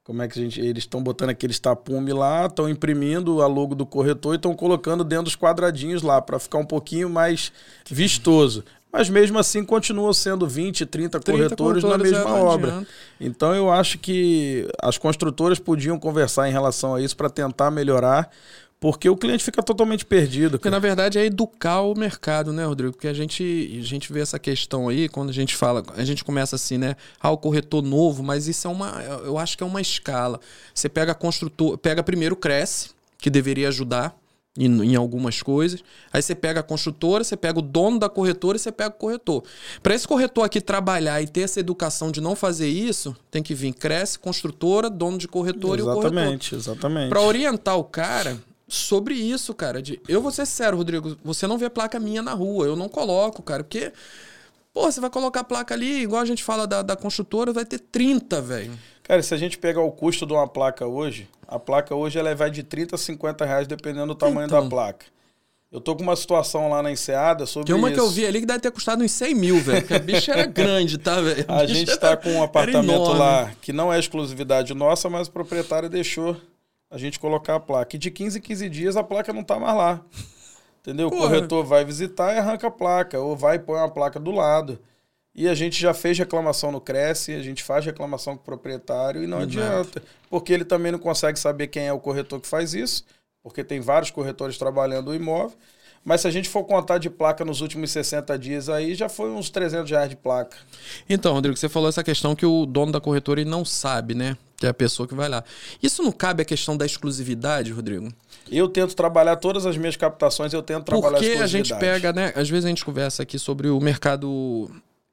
como é que a gente. Eles estão botando aqueles tapume lá, estão imprimindo a logo do corretor e estão colocando dentro dos quadradinhos lá, para ficar um pouquinho mais vistoso. Mas mesmo assim continuam sendo 20, 30, 30 corretores, na mesma é, obra. Adianta. Então eu acho que as construtoras podiam conversar em relação a isso para tentar melhorar, porque o cliente fica totalmente perdido. Porque, na verdade, é educar o mercado, né, Rodrigo? Porque a gente, a gente vê essa questão aí, quando a gente fala, a gente começa assim, né? Ah, o corretor novo, mas isso é uma. Eu acho que é uma escala. Você pega a construtor, pega primeiro, cresce, que deveria ajudar em, em, algumas coisas. Aí você pega a construtora, você pega o dono da corretora e você pega o corretor. Para esse corretor aqui trabalhar e ter essa educação de não fazer isso, tem que vir cresce, construtora, dono de corretora exatamente, e o corretor. Exatamente, exatamente. Para orientar o cara sobre isso, cara. De, eu vou ser sério, Rodrigo, você não vê placa minha na rua, eu não coloco, cara, porque Pô, você vai colocar a placa ali, igual a gente fala da, da construtora, vai ter 30, velho. Cara, se a gente pegar o custo de uma placa hoje, a placa hoje ela vai de 30 a 50 reais, dependendo do tamanho então. da placa. Eu tô com uma situação lá na Enseada sobre Tem uma isso. que eu vi ali que deve ter custado uns 100 mil, velho. Porque a bicha era grande, tá, velho? A, a gente tá com um apartamento lá que não é exclusividade nossa, mas o proprietário deixou a gente colocar a placa. E de 15 em 15 dias a placa não tá mais lá. Entendeu? O corretor vai visitar e arranca a placa, ou vai e põe uma placa do lado. E a gente já fez reclamação no Cresce, a gente faz reclamação com o proprietário e não Exato. adianta. Porque ele também não consegue saber quem é o corretor que faz isso, porque tem vários corretores trabalhando o imóvel. Mas se a gente for contar de placa nos últimos 60 dias aí, já foi uns 300 reais de placa. Então, Rodrigo, você falou essa questão que o dono da corretora ele não sabe, né? Que é a pessoa que vai lá. Isso não cabe a questão da exclusividade, Rodrigo? Eu tento trabalhar todas as minhas captações, eu tento trabalhar Porque a, a gente pega, né? Às vezes a gente conversa aqui sobre o mercado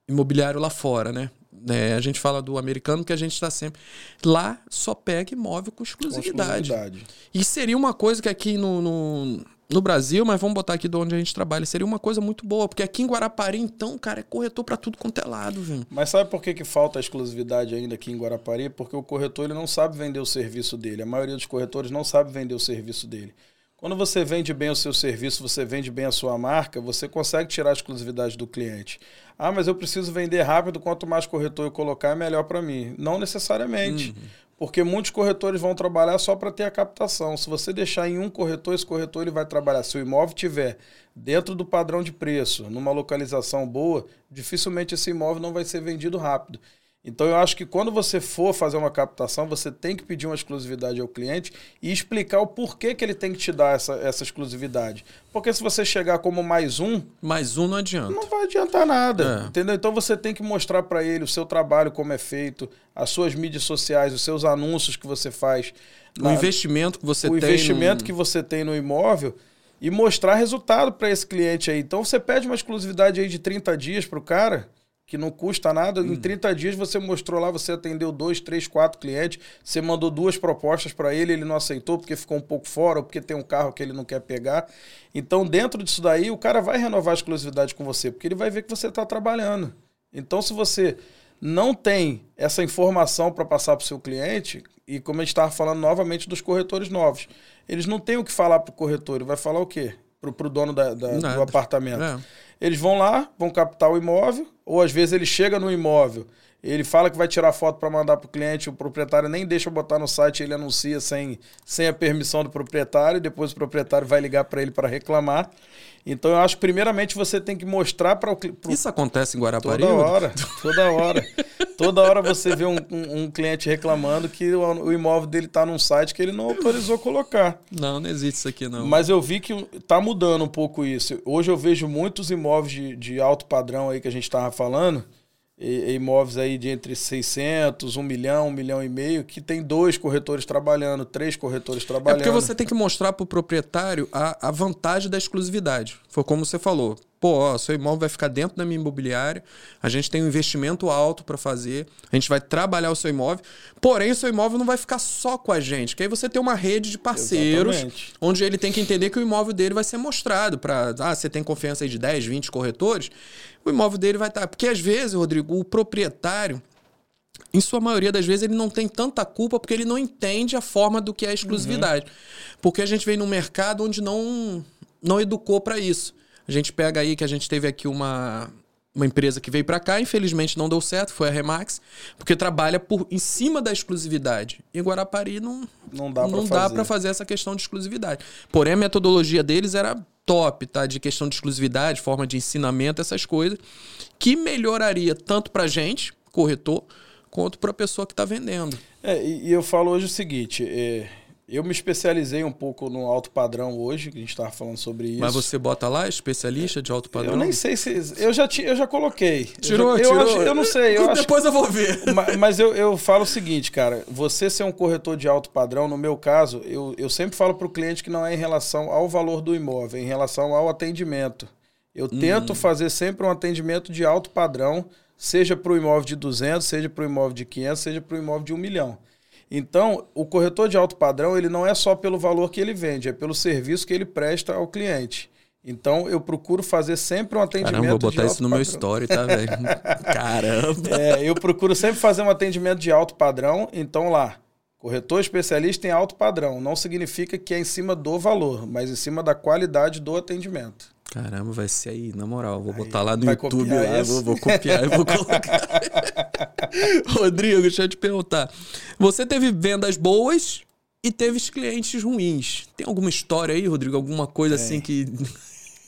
imobiliário lá fora, né? É, a gente fala do americano que a gente está sempre. Lá só pega imóvel com exclusividade. com exclusividade. E seria uma coisa que aqui no, no, no, Brasil, mas vamos botar aqui de onde a gente trabalha, seria uma coisa muito boa. Porque aqui em Guarapari, então, cara, é corretor para tudo quanto é lado, viu? Mas sabe por que, que falta a exclusividade ainda aqui em Guarapari? Porque o corretor ele não sabe vender o serviço dele. A maioria dos corretores não sabe vender o serviço dele. Quando você vende bem o seu serviço, você vende bem a sua marca, você consegue tirar a exclusividade do cliente. Ah, mas eu preciso vender rápido, quanto mais corretor eu colocar, é melhor para mim. Não necessariamente. Uhum. Porque muitos corretores vão trabalhar só para ter a captação. Se você deixar em um corretor, esse corretor ele vai trabalhar. Se o imóvel tiver dentro do padrão de preço, numa localização boa, dificilmente esse imóvel não vai ser vendido rápido. Então eu acho que quando você for fazer uma captação, você tem que pedir uma exclusividade ao cliente e explicar o porquê que ele tem que te dar essa, essa exclusividade. Porque se você chegar como mais um. Mais um não adianta. Não vai adiantar nada. É. Entendeu? Então você tem que mostrar para ele o seu trabalho, como é feito, as suas mídias sociais, os seus anúncios que você faz. O na, investimento que você o tem. O investimento no... que você tem no imóvel e mostrar resultado para esse cliente aí. Então você pede uma exclusividade aí de 30 dias para o cara que não custa nada. Hum. Em 30 dias você mostrou lá, você atendeu dois, três, quatro clientes, você mandou duas propostas para ele, ele não aceitou porque ficou um pouco fora ou porque tem um carro que ele não quer pegar. Então, dentro disso daí, o cara vai renovar a exclusividade com você, porque ele vai ver que você está trabalhando. Então, se você não tem essa informação para passar para o seu cliente, e como a gente estava falando novamente dos corretores novos, eles não têm o que falar para o corretor, ele vai falar o quê? Para o dono da, da, do apartamento. É. Eles vão lá, vão captar o imóvel, ou às vezes ele chega no imóvel, ele fala que vai tirar foto para mandar para o cliente, o proprietário nem deixa botar no site, ele anuncia sem, sem a permissão do proprietário, depois o proprietário vai ligar para ele para reclamar. Então eu acho que primeiramente você tem que mostrar para o pro... Isso acontece em Guarapari? Toda hora, toda hora. toda hora você vê um, um, um cliente reclamando que o, o imóvel dele está num site que ele não autorizou colocar. Não, não existe isso aqui não. Mas eu vi que está mudando um pouco isso. Hoje eu vejo muitos imóveis de, de alto padrão aí que a gente estava falando, imóveis aí de entre 600, 1 milhão, 1 milhão e meio, que tem dois corretores trabalhando, três corretores trabalhando. É porque você tem que mostrar para o proprietário a, a vantagem da exclusividade. Foi como você falou. Pô, ó, seu imóvel vai ficar dentro da minha imobiliária, a gente tem um investimento alto para fazer, a gente vai trabalhar o seu imóvel, porém o seu imóvel não vai ficar só com a gente, que aí você tem uma rede de parceiros, Exatamente. onde ele tem que entender que o imóvel dele vai ser mostrado para, ah, você tem confiança aí de 10, 20 corretores, o imóvel dele vai estar. Tá, porque às vezes, Rodrigo, o proprietário, em sua maioria das vezes, ele não tem tanta culpa porque ele não entende a forma do que é a exclusividade. Uhum. Porque a gente vem num mercado onde não, não educou para isso. A gente pega aí que a gente teve aqui uma, uma empresa que veio para cá, infelizmente não deu certo, foi a Remax, porque trabalha por em cima da exclusividade. E Guarapari não não dá para fazer. fazer essa questão de exclusividade. Porém a metodologia deles era top, tá? De questão de exclusividade, forma de ensinamento, essas coisas, que melhoraria tanto para gente, corretor, quanto para a pessoa que está vendendo. É, e, eu falo hoje o seguinte: é, Eu me especializei um pouco no alto padrão hoje, que a gente estava falando sobre isso. Mas você bota lá, especialista de alto padrão? Eu nem sei se. Eu já, eu já coloquei. Tirou, eu já, tirou. Eu, acho, eu não sei. Eu Depois acho, eu vou ver. Mas, mas eu, eu falo o seguinte, cara. Você ser um corretor de alto padrão, no meu caso, eu, eu sempre falo para o cliente que não é em relação ao valor do imóvel, é em relação ao atendimento. Eu hum. tento fazer sempre um atendimento de alto padrão, seja para o imóvel de 200, seja para o imóvel de 500, seja para o imóvel de 1 milhão. Então, o corretor de alto padrão, ele não é só pelo valor que ele vende, é pelo serviço que ele presta ao cliente. Então, eu procuro fazer sempre um atendimento Caramba, vou botar isso no padrão. meu story, tá, velho? Caramba! É, eu procuro sempre fazer um atendimento de alto padrão. Então, lá, corretor especialista em alto padrão. Não significa que é em cima do valor, mas em cima da qualidade do atendimento. Caramba, vai ser aí, na moral. Vou aí, botar lá no YouTube, lá, vou, vou, copiar e vou colocar. Rodrigo, deixa eu te perguntar. Você teve vendas boas e teve clientes ruins. Tem alguma história aí, Rodrigo? Alguma coisa assim que.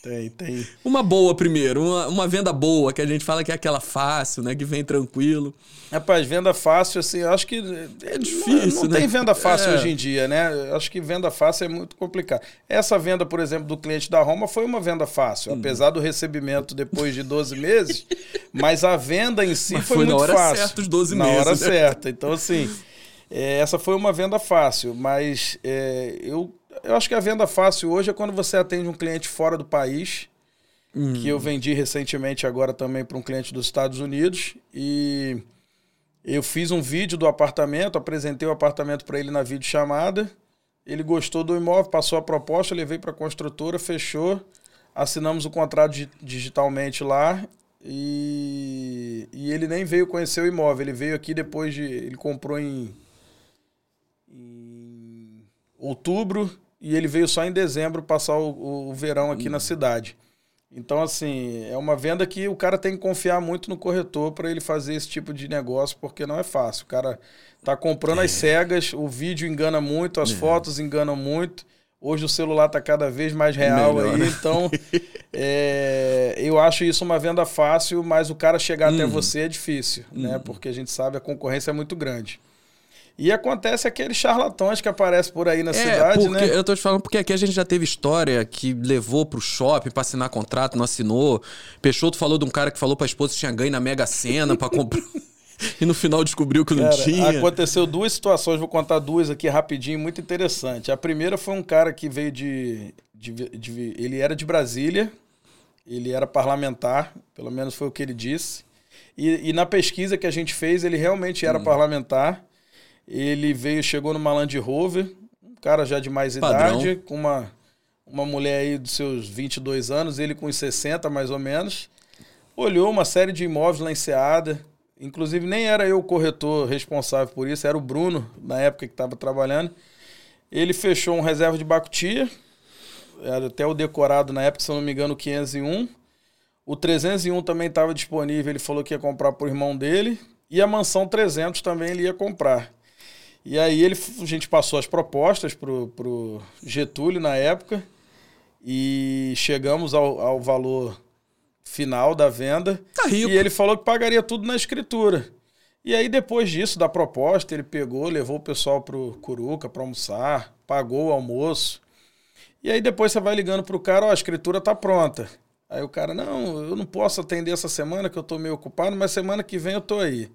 Tem, tem. Uma boa primeiro, uma, uma venda boa, que a gente fala que é aquela fácil, né? Que vem tranquilo. Rapaz, venda fácil, assim, eu acho que. É difícil. Não, não né? tem venda fácil é. hoje em dia, né? Acho que venda fácil é muito complicado. Essa venda, por exemplo, do cliente da Roma foi uma venda fácil, hum. apesar do recebimento depois de 12 meses, mas a venda em si mas foi, foi muito na hora fácil. certa, os 12 na meses. hora né? certa. Então, assim, é, essa foi uma venda fácil, mas é, eu, eu acho que a venda fácil hoje é quando você atende um cliente fora do país hum. que eu vendi recentemente agora também para um cliente dos Estados Unidos e eu fiz um vídeo do apartamento, apresentei o apartamento para ele na videochamada, ele gostou do imóvel, passou a proposta, levei para a construtora, fechou, assinamos o contrato digitalmente lá e, e ele nem veio conhecer o imóvel, ele veio aqui depois de, ele comprou em, em outubro e ele veio só em dezembro passar o, o verão aqui hum. na cidade. Então, assim, é uma venda que o cara tem que confiar muito no corretor para ele fazer esse tipo de negócio, porque não é fácil. O cara tá comprando é. as cegas, o vídeo engana muito, as é. fotos enganam muito. Hoje o celular tá cada vez mais real Melhor, aí, né? então é, eu acho isso uma venda fácil, mas o cara chegar até você é difícil, né? Porque a gente sabe a concorrência é muito grande. E acontece aqueles charlatões que aparecem por aí na é, cidade, né? Eu tô te falando porque aqui a gente já teve história que levou pro shopping pra assinar contrato, não assinou. Peixoto falou de um cara que falou pra esposa que tinha ganho na Mega Sena pra comprar. e no final descobriu que não cara, tinha. Aconteceu duas situações, vou contar duas aqui rapidinho, muito interessante. A primeira foi um cara que veio de, de, de ele era de Brasília, ele era parlamentar, pelo menos foi o que ele disse. E, e na pesquisa que a gente fez, ele realmente era hum. parlamentar. Ele veio, chegou no Land Rover, um cara já de mais Padrão. idade, com uma, uma mulher aí dos seus 22 anos, ele com uns 60 mais ou menos. Olhou uma série de imóveis lá em Seada. Inclusive, nem era eu o corretor responsável por isso, era o Bruno, na época que estava trabalhando. Ele fechou um reserva de Bacutia, era até o decorado na época, se eu não me engano, o 501. O 301 também estava disponível, ele falou que ia comprar para o irmão dele. E a mansão 300 também ele ia comprar. E aí ele, a gente passou as propostas pro, pro Getúlio na época e chegamos ao, ao valor final da venda. Tá. E ele falou que pagaria tudo na escritura. E aí, depois disso, da proposta, ele pegou, levou o pessoal pro Curuca para almoçar, pagou o almoço. E aí depois você vai ligando pro cara, ó, a escritura tá pronta. Aí o cara, não, eu não posso atender essa semana que eu tô meio ocupado, mas semana que vem eu tô aí.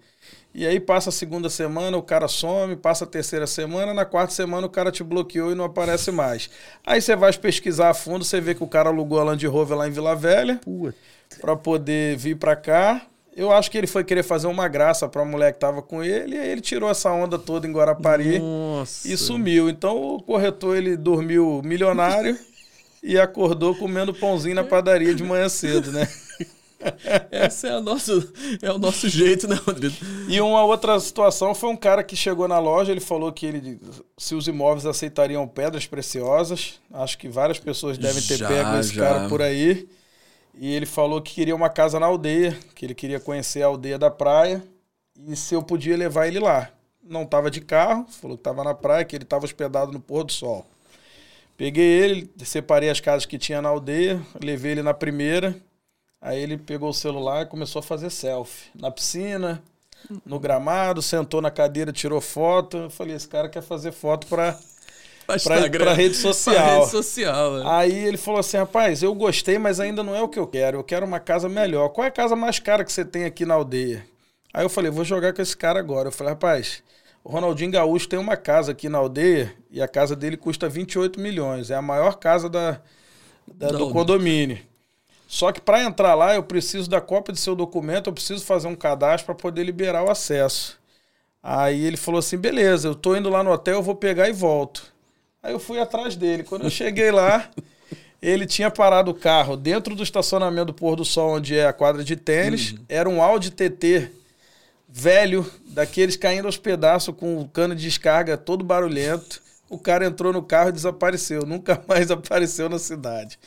E aí passa a segunda semana, o cara some, passa a terceira semana, na quarta semana o cara te bloqueou e não aparece mais. Aí você vai pesquisar a fundo, você vê que o cara alugou a Land Rover lá em Vila Velha para poder vir para cá. Eu acho que ele foi querer fazer uma graça para a mulher que tava com ele, e aí ele tirou essa onda toda em Guarapari Nossa. e sumiu. Então o corretor ele dormiu milionário e acordou comendo pãozinho na padaria de manhã cedo, né? Esse é o nosso, é o nosso jeito, né, Rodrigo? E uma outra situação foi um cara que chegou na loja, ele falou que ele, se os imóveis aceitariam pedras preciosas. Acho que várias pessoas devem ter já, pego esse já. cara por aí. E ele falou que queria uma casa na aldeia, que ele queria conhecer a aldeia da praia e se eu podia levar ele lá. Não estava de carro, falou que estava na praia, que ele estava hospedado no pôr do sol. Peguei ele, separei as casas que tinha na aldeia, levei ele na primeira. Aí ele pegou o celular e começou a fazer selfie. Na piscina, no gramado, sentou na cadeira, tirou foto. Eu falei, esse cara quer fazer foto para pra, rede social. Pra rede social é. Aí ele falou assim: rapaz, eu gostei, mas ainda não é o que eu quero. Eu quero uma casa melhor. Qual é a casa mais cara que você tem aqui na aldeia? Aí eu falei: vou jogar com esse cara agora. Eu falei: rapaz, o Ronaldinho Gaúcho tem uma casa aqui na aldeia e a casa dele custa 28 milhões. É a maior casa da, da do condomínio. Só que para entrar lá, eu preciso da cópia do seu documento, eu preciso fazer um cadastro para poder liberar o acesso. Aí ele falou assim: beleza, eu tô indo lá no hotel, eu vou pegar e volto. Aí eu fui atrás dele. Quando eu cheguei lá, ele tinha parado o carro dentro do estacionamento do Pôr do Sol, onde é a quadra de tênis. Uhum. Era um Audi TT velho, daqueles caindo aos pedaços com o cano de descarga todo barulhento. O cara entrou no carro e desapareceu. Nunca mais apareceu na cidade.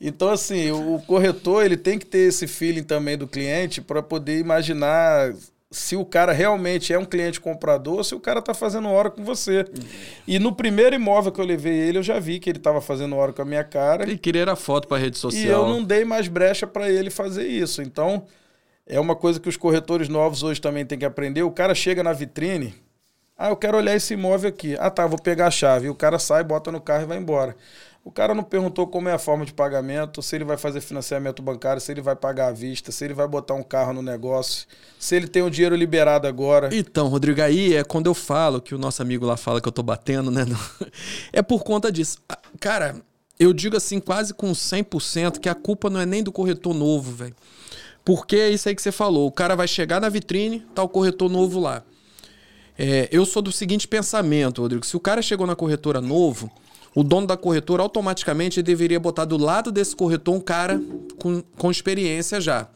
Então, assim, o corretor ele tem que ter esse feeling também do cliente para poder imaginar se o cara realmente é um cliente comprador, se o cara está fazendo hora com você. Uhum. E no primeiro imóvel que eu levei ele, eu já vi que ele estava fazendo hora com a minha cara. E queria a foto para rede social. E eu não dei mais brecha para ele fazer isso. Então, é uma coisa que os corretores novos hoje também têm que aprender. O cara chega na vitrine, ah, eu quero olhar esse imóvel aqui. Ah, tá, vou pegar a chave. E o cara sai, bota no carro e vai embora. O cara não perguntou como é a forma de pagamento, se ele vai fazer financiamento bancário, se ele vai pagar à vista, se ele vai botar um carro no negócio, se ele tem o dinheiro liberado agora. Então, Rodrigo, aí é quando eu falo que o nosso amigo lá fala que eu tô batendo, né? É por conta disso. Cara, eu digo assim, quase com 100% que a culpa não é nem do corretor novo, velho. Porque é isso aí que você falou. O cara vai chegar na vitrine, tá o corretor novo lá. É, eu sou do seguinte pensamento, Rodrigo. Se o cara chegou na corretora novo, o dono da corretora automaticamente deveria botar do lado desse corretor um cara com, com experiência já.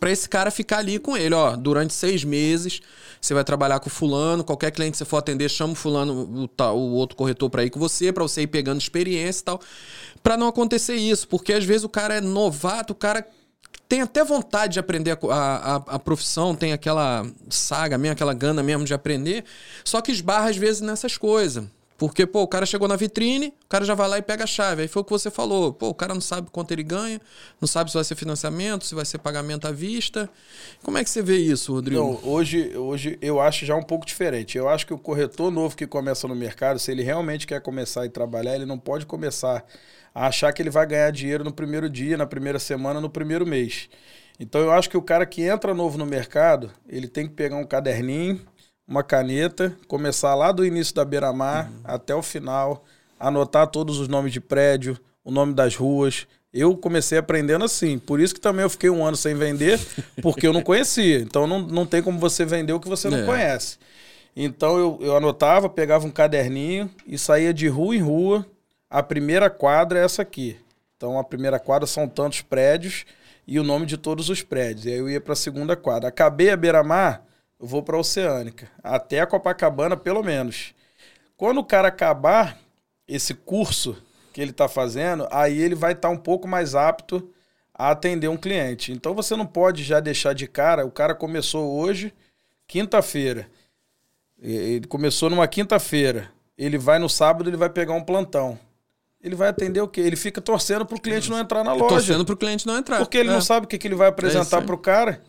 Para esse cara ficar ali com ele, ó, durante seis meses. Você vai trabalhar com fulano, qualquer cliente que você for atender, chama o fulano, o, o outro corretor para ir com você, para você ir pegando experiência e tal. Para não acontecer isso, porque às vezes o cara é novato, o cara tem até vontade de aprender a, a, a, profissão, tem aquela saga mesmo, aquela gana mesmo de aprender, só que esbarra às vezes nessas coisas. Porque, pô, o cara chegou na vitrine, o cara já vai lá e pega a chave. Aí foi o que você falou. Pô, o cara não sabe quanto ele ganha, não sabe se vai ser financiamento, se vai ser pagamento à vista. Como é que você vê isso, Rodrigo? Não, hoje, hoje eu acho já um pouco diferente. Eu acho que o corretor novo que começa no mercado, se ele realmente quer começar e trabalhar, ele não pode começar a achar que ele vai ganhar dinheiro no primeiro dia, na primeira semana, no primeiro mês. Então eu acho que o cara que entra novo no mercado, ele tem que pegar um caderninho, uma caneta, começar lá do início da beira-mar uhum. até o final, anotar todos os nomes de prédio, o nome das ruas. Eu comecei aprendendo assim, por isso que também eu fiquei um ano sem vender, porque eu não conhecia. Então não, não tem como você vender o que você não é. conhece. Então eu, eu anotava, pegava um caderninho e saía de rua em rua, a primeira quadra é essa aqui. Então a primeira quadra são tantos prédios e o nome de todos os prédios. E aí eu ia para a segunda quadra. Acabei a beira-mar, eu vou para a Oceânica, até a Copacabana pelo menos. Quando o cara acabar esse curso que ele está fazendo, aí ele vai estar tá um pouco mais apto a atender um cliente. Então você não pode já deixar de cara, o cara começou hoje, quinta-feira. Ele começou numa quinta-feira. Ele vai no sábado, ele vai pegar um plantão ele vai atender o quê? Ele fica torcendo para o cliente não entrar na loja. Torcendo para o cliente não entrar. Porque ele é. não sabe o que, que ele vai apresentar é para o cara.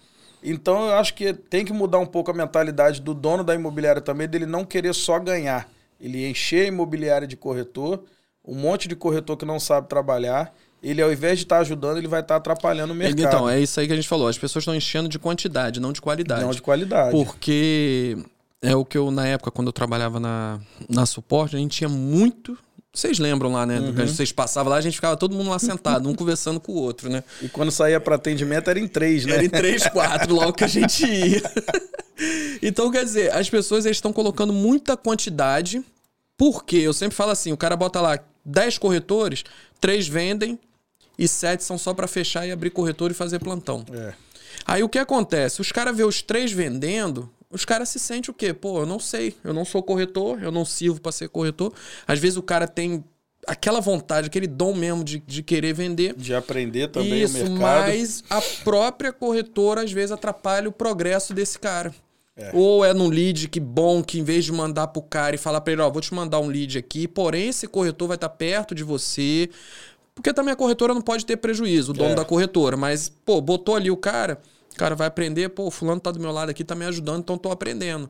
Então eu acho que tem que mudar um pouco a mentalidade do dono da imobiliária também, dele não querer só ganhar. Ele encher a imobiliária de corretor, um monte de corretor que não sabe trabalhar. Ele, ao invés de estar tá ajudando, ele vai estar tá atrapalhando o mercado. Então, é isso aí que a gente falou. As pessoas estão enchendo de quantidade, não de qualidade. Não de qualidade. Porque é o que eu, na época, quando eu trabalhava na, na suporte, a gente tinha muito vocês lembram lá, né? Uhum. Vocês passavam lá, a gente ficava todo mundo lá sentado, um conversando com o outro, né? E quando saía para atendimento era em três, né? Era em três, quatro, logo que a gente ia. então, quer dizer, as pessoas estão colocando muita quantidade, porque eu sempre falo assim: o cara bota lá 10 corretores, três vendem e sete são só para fechar e abrir corretor e fazer plantão. É. Aí o que acontece? Os caras vê os três vendendo, os caras se sentem o quê? Pô, eu não sei, eu não sou corretor, eu não sirvo para ser corretor. Às vezes o cara tem aquela vontade, aquele dom mesmo de, de querer vender. De aprender também Isso, o mercado. mas a própria corretora às vezes atrapalha o progresso desse cara. É. Ou é num lead que bom, que em vez de mandar pro cara e falar pra ele, ó, vou te mandar um lead aqui, porém esse corretor vai estar tá perto de você. Porque também a corretora não pode ter prejuízo, o dono é. da corretora. Mas, pô, botou ali o cara, cara vai aprender, pô, o fulano tá do meu lado aqui, tá me ajudando, então tô aprendendo.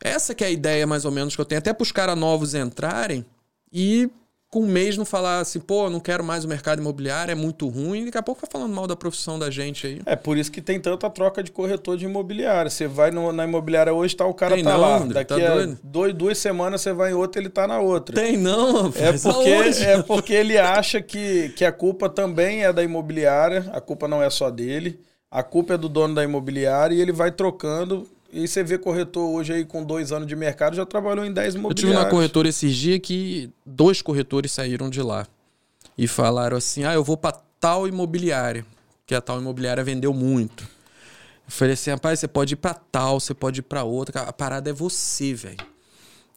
Essa que é a ideia, mais ou menos, que eu tenho. Até para os caras novos entrarem, e com um mês não falar assim, pô, não quero mais o mercado imobiliário, é muito ruim, e daqui a pouco vai falando mal da profissão da gente aí. É por isso que tem tanta troca de corretor de imobiliário. Você vai no, na imobiliária hoje, tá, o cara tem tá não, lá. André, Daqui tá a dois, duas semanas você vai em outra, ele tá na outra. Tem não, é porque É porque ele acha que, que a culpa também é da imobiliária, a culpa não é só dele, a culpa é do dono da imobiliária e ele vai trocando e você vê corretor hoje aí com dois anos de mercado, já trabalhou em 10 imobiliários. Eu tive uma corretora esses dias que dois corretores saíram de lá. E falaram assim: ah, eu vou para tal imobiliária. Que a tal imobiliária vendeu muito. Eu falei assim: rapaz, você pode ir para tal, você pode ir para outra. A parada é você, velho.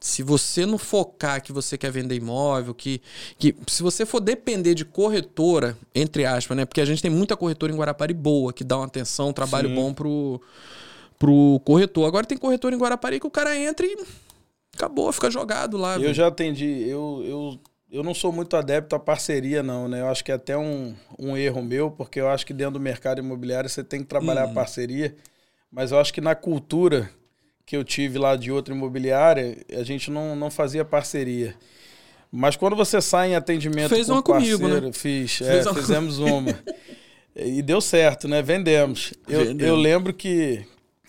Se você não focar que você quer vender imóvel, que, que se você for depender de corretora, entre aspas, né? Porque a gente tem muita corretora em Guarapari boa, que dá uma atenção, um trabalho Sim. bom pro, pro corretor. Agora tem corretor em Guarapari que o cara entra e acabou, fica jogado lá. Eu já atendi, eu, eu, eu não sou muito adepto à parceria, não, né? Eu acho que é até um, um erro meu, porque eu acho que dentro do mercado imobiliário você tem que trabalhar hum. a parceria, mas eu acho que na cultura que eu tive lá de outra imobiliária, a gente não, não fazia parceria. Mas quando você sai em atendimento Fez com uma parceiro, comigo, né? fiz, é, uma fizemos uma. e deu certo, né? Vendemos. Eu, eu lembro que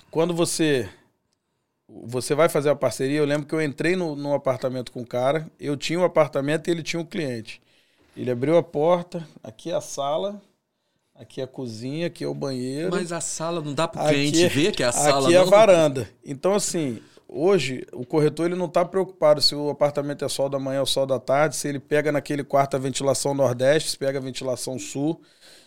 quando você você vai fazer a parceria, eu lembro que eu entrei no, no apartamento com o cara, eu tinha o um apartamento e ele tinha um cliente. Ele abriu a porta, aqui é a sala, aqui é a cozinha, aqui é o banheiro. Mas a sala não dá para o cliente ver que é a sala, Aqui é a varanda. Então, assim, hoje o corretor ele não está preocupado se o apartamento é sol da manhã ou sol da tarde, se ele pega naquele quarto a ventilação nordeste, se pega a ventilação sul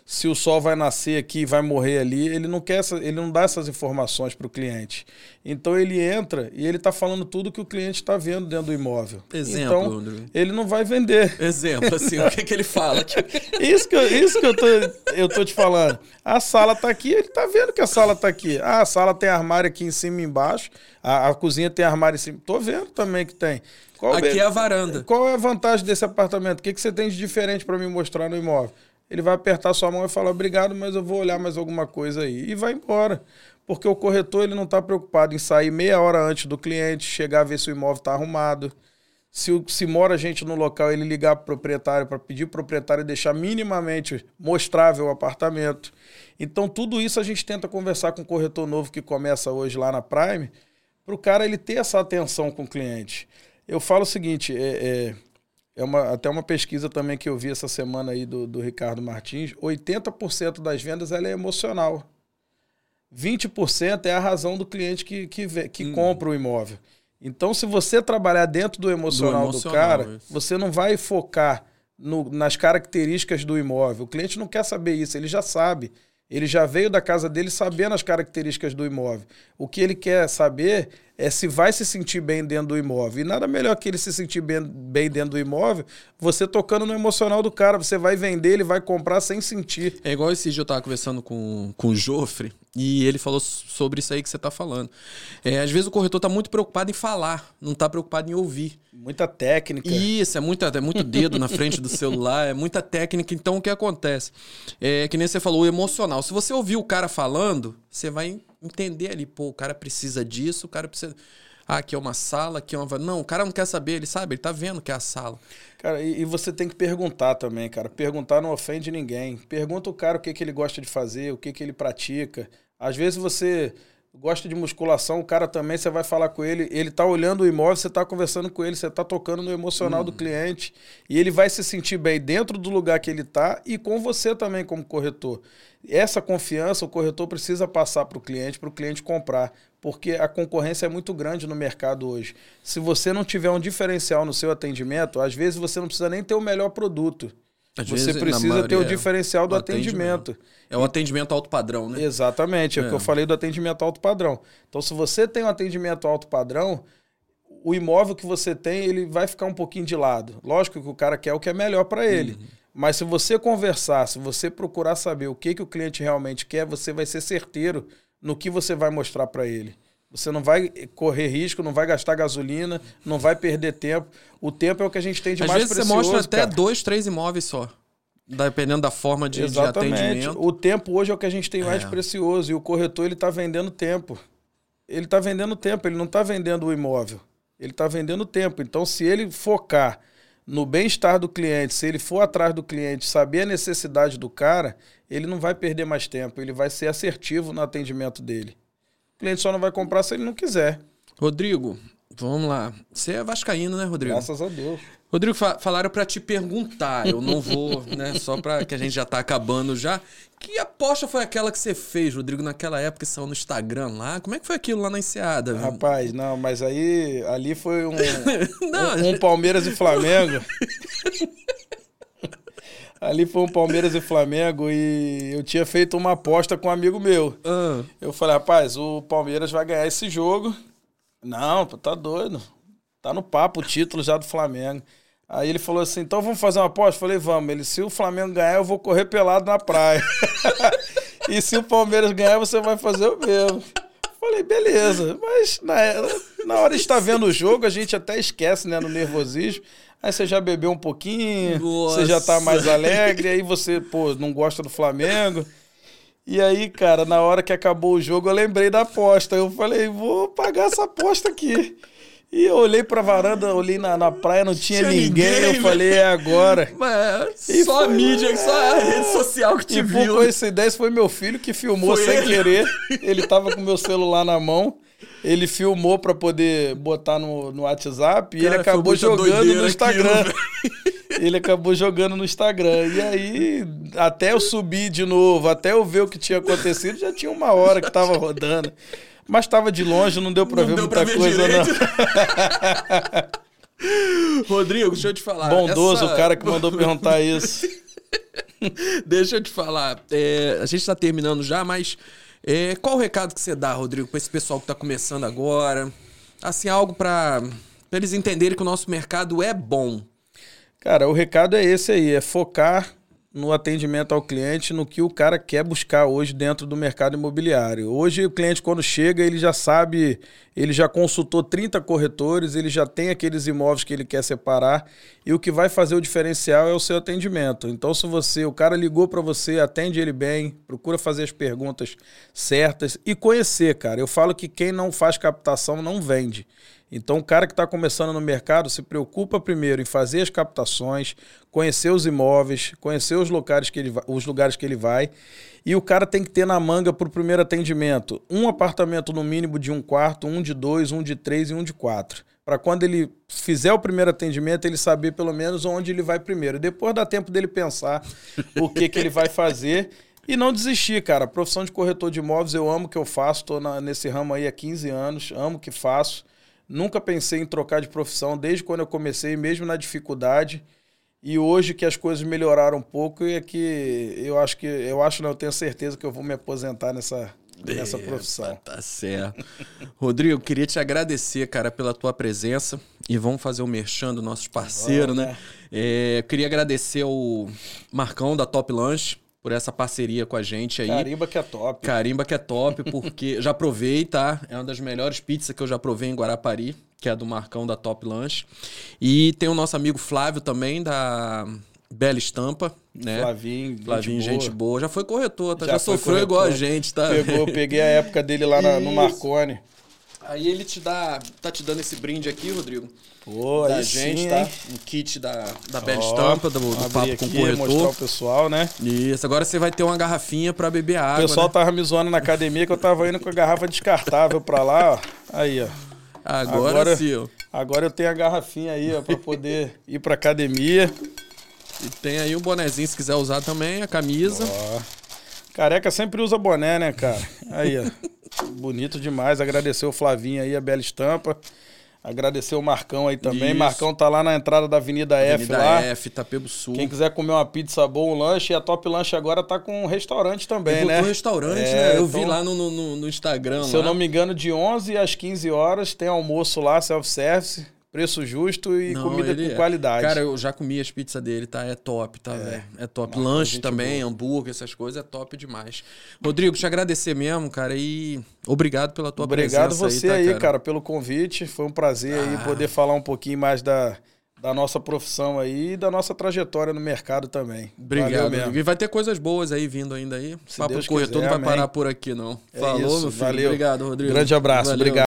se o sol vai nascer aqui e vai morrer ali, ele não quer essa, ele não dá essas informações para o cliente. Então ele entra e ele está falando tudo que o cliente está vendo dentro do imóvel. Exemplo, então, ele não vai vender. Exemplo, assim, o que, que ele fala? isso que, eu, isso que eu tô, eu tô te falando. A sala está aqui, ele está vendo que a sala está aqui. Ah, a sala tem armário aqui em cima e embaixo, a, a cozinha tem armário em cima. Tô vendo também que tem. Qual aqui é a varanda. Qual é a vantagem desse apartamento? O que, que você tem de diferente para me mostrar no imóvel? Ele vai apertar sua mão e falar obrigado, mas eu vou olhar mais alguma coisa aí. E vai embora. Porque o corretor ele não está preocupado em sair meia hora antes do cliente, chegar a ver se o imóvel está arrumado. Se, se mora gente no local, ele ligar para o proprietário para pedir o proprietário deixar minimamente mostrável o apartamento. Então, tudo isso a gente tenta conversar com o corretor novo que começa hoje lá na Prime, para o cara ele ter essa atenção com o cliente. Eu falo o seguinte: é, é é uma, até uma pesquisa também que eu vi essa semana aí do, do Ricardo Martins, 80% das vendas ela é emocional. 20% é a razão do cliente que, que, que hum. compra o imóvel. Então, se você trabalhar dentro do emocional do, emocional, do cara, isso. você não vai focar no, nas características do imóvel. O cliente não quer saber isso, ele já sabe. Ele já veio da casa dele sabendo as características do imóvel. O que ele quer saber é se vai se sentir bem dentro do imóvel. E nada melhor que ele se sentir bem, bem dentro do imóvel, você tocando no emocional do cara. Você vai vender, ele vai comprar sem sentir. É igual esse dia eu estava conversando com, com o Jofre e ele falou sobre isso aí que você está falando. É, às vezes o corretor está muito preocupado em falar, não está preocupado em ouvir. Muita técnica. Isso, é, muita, é muito dedo na frente do celular, é muita técnica. Então o que acontece? É que nem você falou, o emocional. Se você ouvir o cara falando, você vai entender ali, pô, o cara precisa disso, o cara precisa. Ah, aqui é uma sala, aqui é uma. Não, o cara não quer saber, ele sabe, ele tá vendo que é a sala. Cara, e, e, você tem que perguntar também, cara. Perguntar não ofende ninguém. Pergunta o cara o que, que ele gosta de fazer, o que, que ele pratica. Às vezes você gosta de musculação, o cara também, você vai falar com ele, ele tá olhando o imóvel, você tá conversando com ele, você tá tocando no emocional do uhum. cliente, e ele vai se sentir bem dentro do lugar que ele tá e com você também como corretor. Essa confiança o corretor precisa passar para o cliente, para o cliente comprar, porque a concorrência é muito grande no mercado hoje. Se você não tiver um diferencial no seu atendimento, às vezes você não precisa nem ter o melhor produto. Às você vezes, precisa ter o diferencial do atendimento. atendimento. É o atendimento alto padrão, né? Exatamente, é, é o que eu é. falei do atendimento alto padrão. Então, se você tem um atendimento alto padrão, o imóvel que você tem, ele vai ficar um pouquinho de lado. Lógico que o cara quer o que é melhor para ele. Uhum. Mas se você conversar, se você procurar saber o que, que o cliente realmente quer, você vai ser certeiro no que você vai mostrar para ele. Você não vai correr risco, não vai gastar gasolina, não vai perder tempo. O tempo é o que a gente tem de Às mais vezes precioso. Você mostra cara. até dois, três imóveis só. Dependendo da forma de, de atendimento. O tempo hoje é o que a gente tem mais é. precioso. E o corretor ele está vendendo tempo. Ele está vendendo tempo, ele não está vendendo o imóvel. Ele está vendendo tempo. Então, se ele focar no bem-estar do cliente, se ele for atrás do cliente, saber a necessidade do cara, ele não vai perder mais tempo, ele vai ser assertivo no atendimento dele. O cliente só não vai comprar se ele não quiser. Rodrigo, vamos lá. Você é vascaíno, né, Rodrigo? Graças a Deus. Rodrigo, fa falaram para te perguntar, eu não vou, né, só para que a gente já tá acabando já. Que aposta foi aquela que você fez, Rodrigo, naquela época que saiu no Instagram lá? Como é que foi aquilo lá na Enseada? Rapaz, não, mas aí ali foi um, um, um Palmeiras e Flamengo. Ali foi um Palmeiras e Flamengo e eu tinha feito uma aposta com um amigo meu. Ah. Eu falei, rapaz, o Palmeiras vai ganhar esse jogo. Não, tá doido. Tá no papo o título já do Flamengo. Aí ele falou assim: então vamos fazer uma aposta? Eu falei, vamos. Ele, se o Flamengo ganhar, eu vou correr pelado na praia. e se o Palmeiras ganhar, você vai fazer o mesmo. Falei, beleza. Mas na, na hora de estar vendo o jogo, a gente até esquece, né, no nervosismo. Aí você já bebeu um pouquinho, Nossa. você já tá mais alegre, aí você, pô, não gosta do Flamengo. E aí, cara, na hora que acabou o jogo, eu lembrei da aposta. Eu falei, vou pagar essa aposta aqui. E eu olhei pra varanda, olhei na, na praia, não tinha, Tinha ninguém. ninguém, eu velho. falei, é agora. Mas E só a foi- mídia, só a rede social que te E por viu. coincidência, foi meu filho que filmou Foi sem ele? querer. Ele tava com meu celular na mão. Ele filmou pra poder botar no, no WhatsApp e Cara, ele acabou jogando no Instagram. aquilo, ele acabou jogando no Instagram. E aí, até eu subir de novo, até eu ver o que tinha acontecido, já tinha uma hora que tava rodando. Mas tava de longe, não deu pra Não ver deu muita pra ver coisa, direito. não. Rodrigo, deixa eu te falar. Bondoso essa- o cara que mandou perguntar isso. Deixa eu te falar. é, a gente está terminando já, mas é, qual o recado que você dá, Rodrigo, para esse pessoal que está começando agora? Assim, algo para eles entenderem que o nosso mercado é bom. Cara, o recado é esse aí, é focar no atendimento ao cliente, no que o cara quer buscar hoje dentro do mercado imobiliário. Hoje o cliente quando chega, ele já sabe, ele já consultou 30 corretores, ele já tem aqueles imóveis que ele quer separar e o que vai fazer o diferencial é o seu atendimento. Então se você, o cara ligou para você, atende ele bem, procura fazer as perguntas certas e conhecer, cara. Eu falo que quem não faz captação não vende. Então, o cara que está começando no mercado se preocupa primeiro em fazer as captações, conhecer os imóveis, conhecer os lugares que ele, va- os lugares que ele vai. E o cara tem que ter na manga para o primeiro atendimento um apartamento no mínimo de um quarto, um de dois, um de três e um de quatro. Para quando ele fizer o primeiro atendimento, ele saber pelo menos onde ele vai primeiro. Depois dá tempo dele pensar o que, que ele vai fazer. E não desistir, cara. A profissão de corretor de imóveis eu amo o que eu faço. Estou nesse ramo aí há 15 anos, amo o que faço. Nunca pensei em trocar de profissão desde quando eu comecei, mesmo na dificuldade. E hoje que as coisas melhoraram um pouco, é que eu acho que eu acho, não, eu tenho certeza que eu vou me aposentar nessa, nessa profissão. Tá certo. Rodrigo, queria te agradecer, cara, pela tua presença. E vamos fazer o merchan dos nossos parceiros, Vamos, né? né? É, eu queria agradecer ao Marcão da Top Lanche por essa parceria com a gente aí. Carimba que é top. Carimba que é top, porque já provei, tá? É uma das melhores pizzas que eu já provei em Guarapari, que é do Marcão da Top Lanche. E tem o nosso amigo Flávio também, da Bela Estampa, né? Flavinho, gente Flavinho, boa. gente boa. Já foi corretor, tá? Já, Já sofreu corretor. igual a gente, tá? Pegou, peguei a época dele lá na- no. Marconi. Aí ele te dá, tá te dando esse brinde aqui, Rodrigo. Pô, da gente, sim, tá? hein? Um kit da, da Bela Ó, Estampa, do, do Papo com aqui, Corretor. mostrar o pessoal, né? Isso, agora você vai ter uma garrafinha pra beber O água, pessoal né? tava me zoando na academia que eu tava indo com a garrafa descartável pra lá, ó. Aí, ó. Agora, agora- sim, ó. Agora eu tenho a garrafinha aí, ó, pra poder ir pra academia. E tem aí um bonezinho se quiser usar também, a camisa. Ó. Careca sempre usa boné, né, cara? Aí, ó. Bonito demais. Agradecer o Flavinho aí, a bela estampa. Agradecer o Marcão aí também. Isso. Marcão tá lá na entrada da Avenida, F Avenida lá. F, Itapebo Sul. Quem quiser comer uma pizza boa, um lanche, e a Top Lanche agora tá com um restaurante também, né? um restaurante, É, né? Eu vi então, lá no, no- no, Instagram. Se eu lá. não me engano, de 11 às 15 horas tem almoço lá, self-service, preço justo e Não, comida com é- qualidade. Cara, eu já comi as pizzas dele, tá? É top, tá, velho? É top. Marcão, Lanche também, hambúrguer, essas coisas, é top demais. Rodrigo, te agradecer mesmo, cara, e obrigado pela tua Obrigado presença você aí, aí, tá, cara? pelo convite. Foi um prazer aí Ah. poder falar um pouquinho mais da, da nossa profissão aí e da nossa trajetória no mercado também. Obrigado. Mesmo. E vai ter coisas boas aí vindo ainda aí. Se Papo Deus Corretor quiser, não vai amém. parar por aqui, não. É Falou, isso, meu filho. valeu. Obrigado, Rodrigo. Grande abraço, Valeu. obrigado.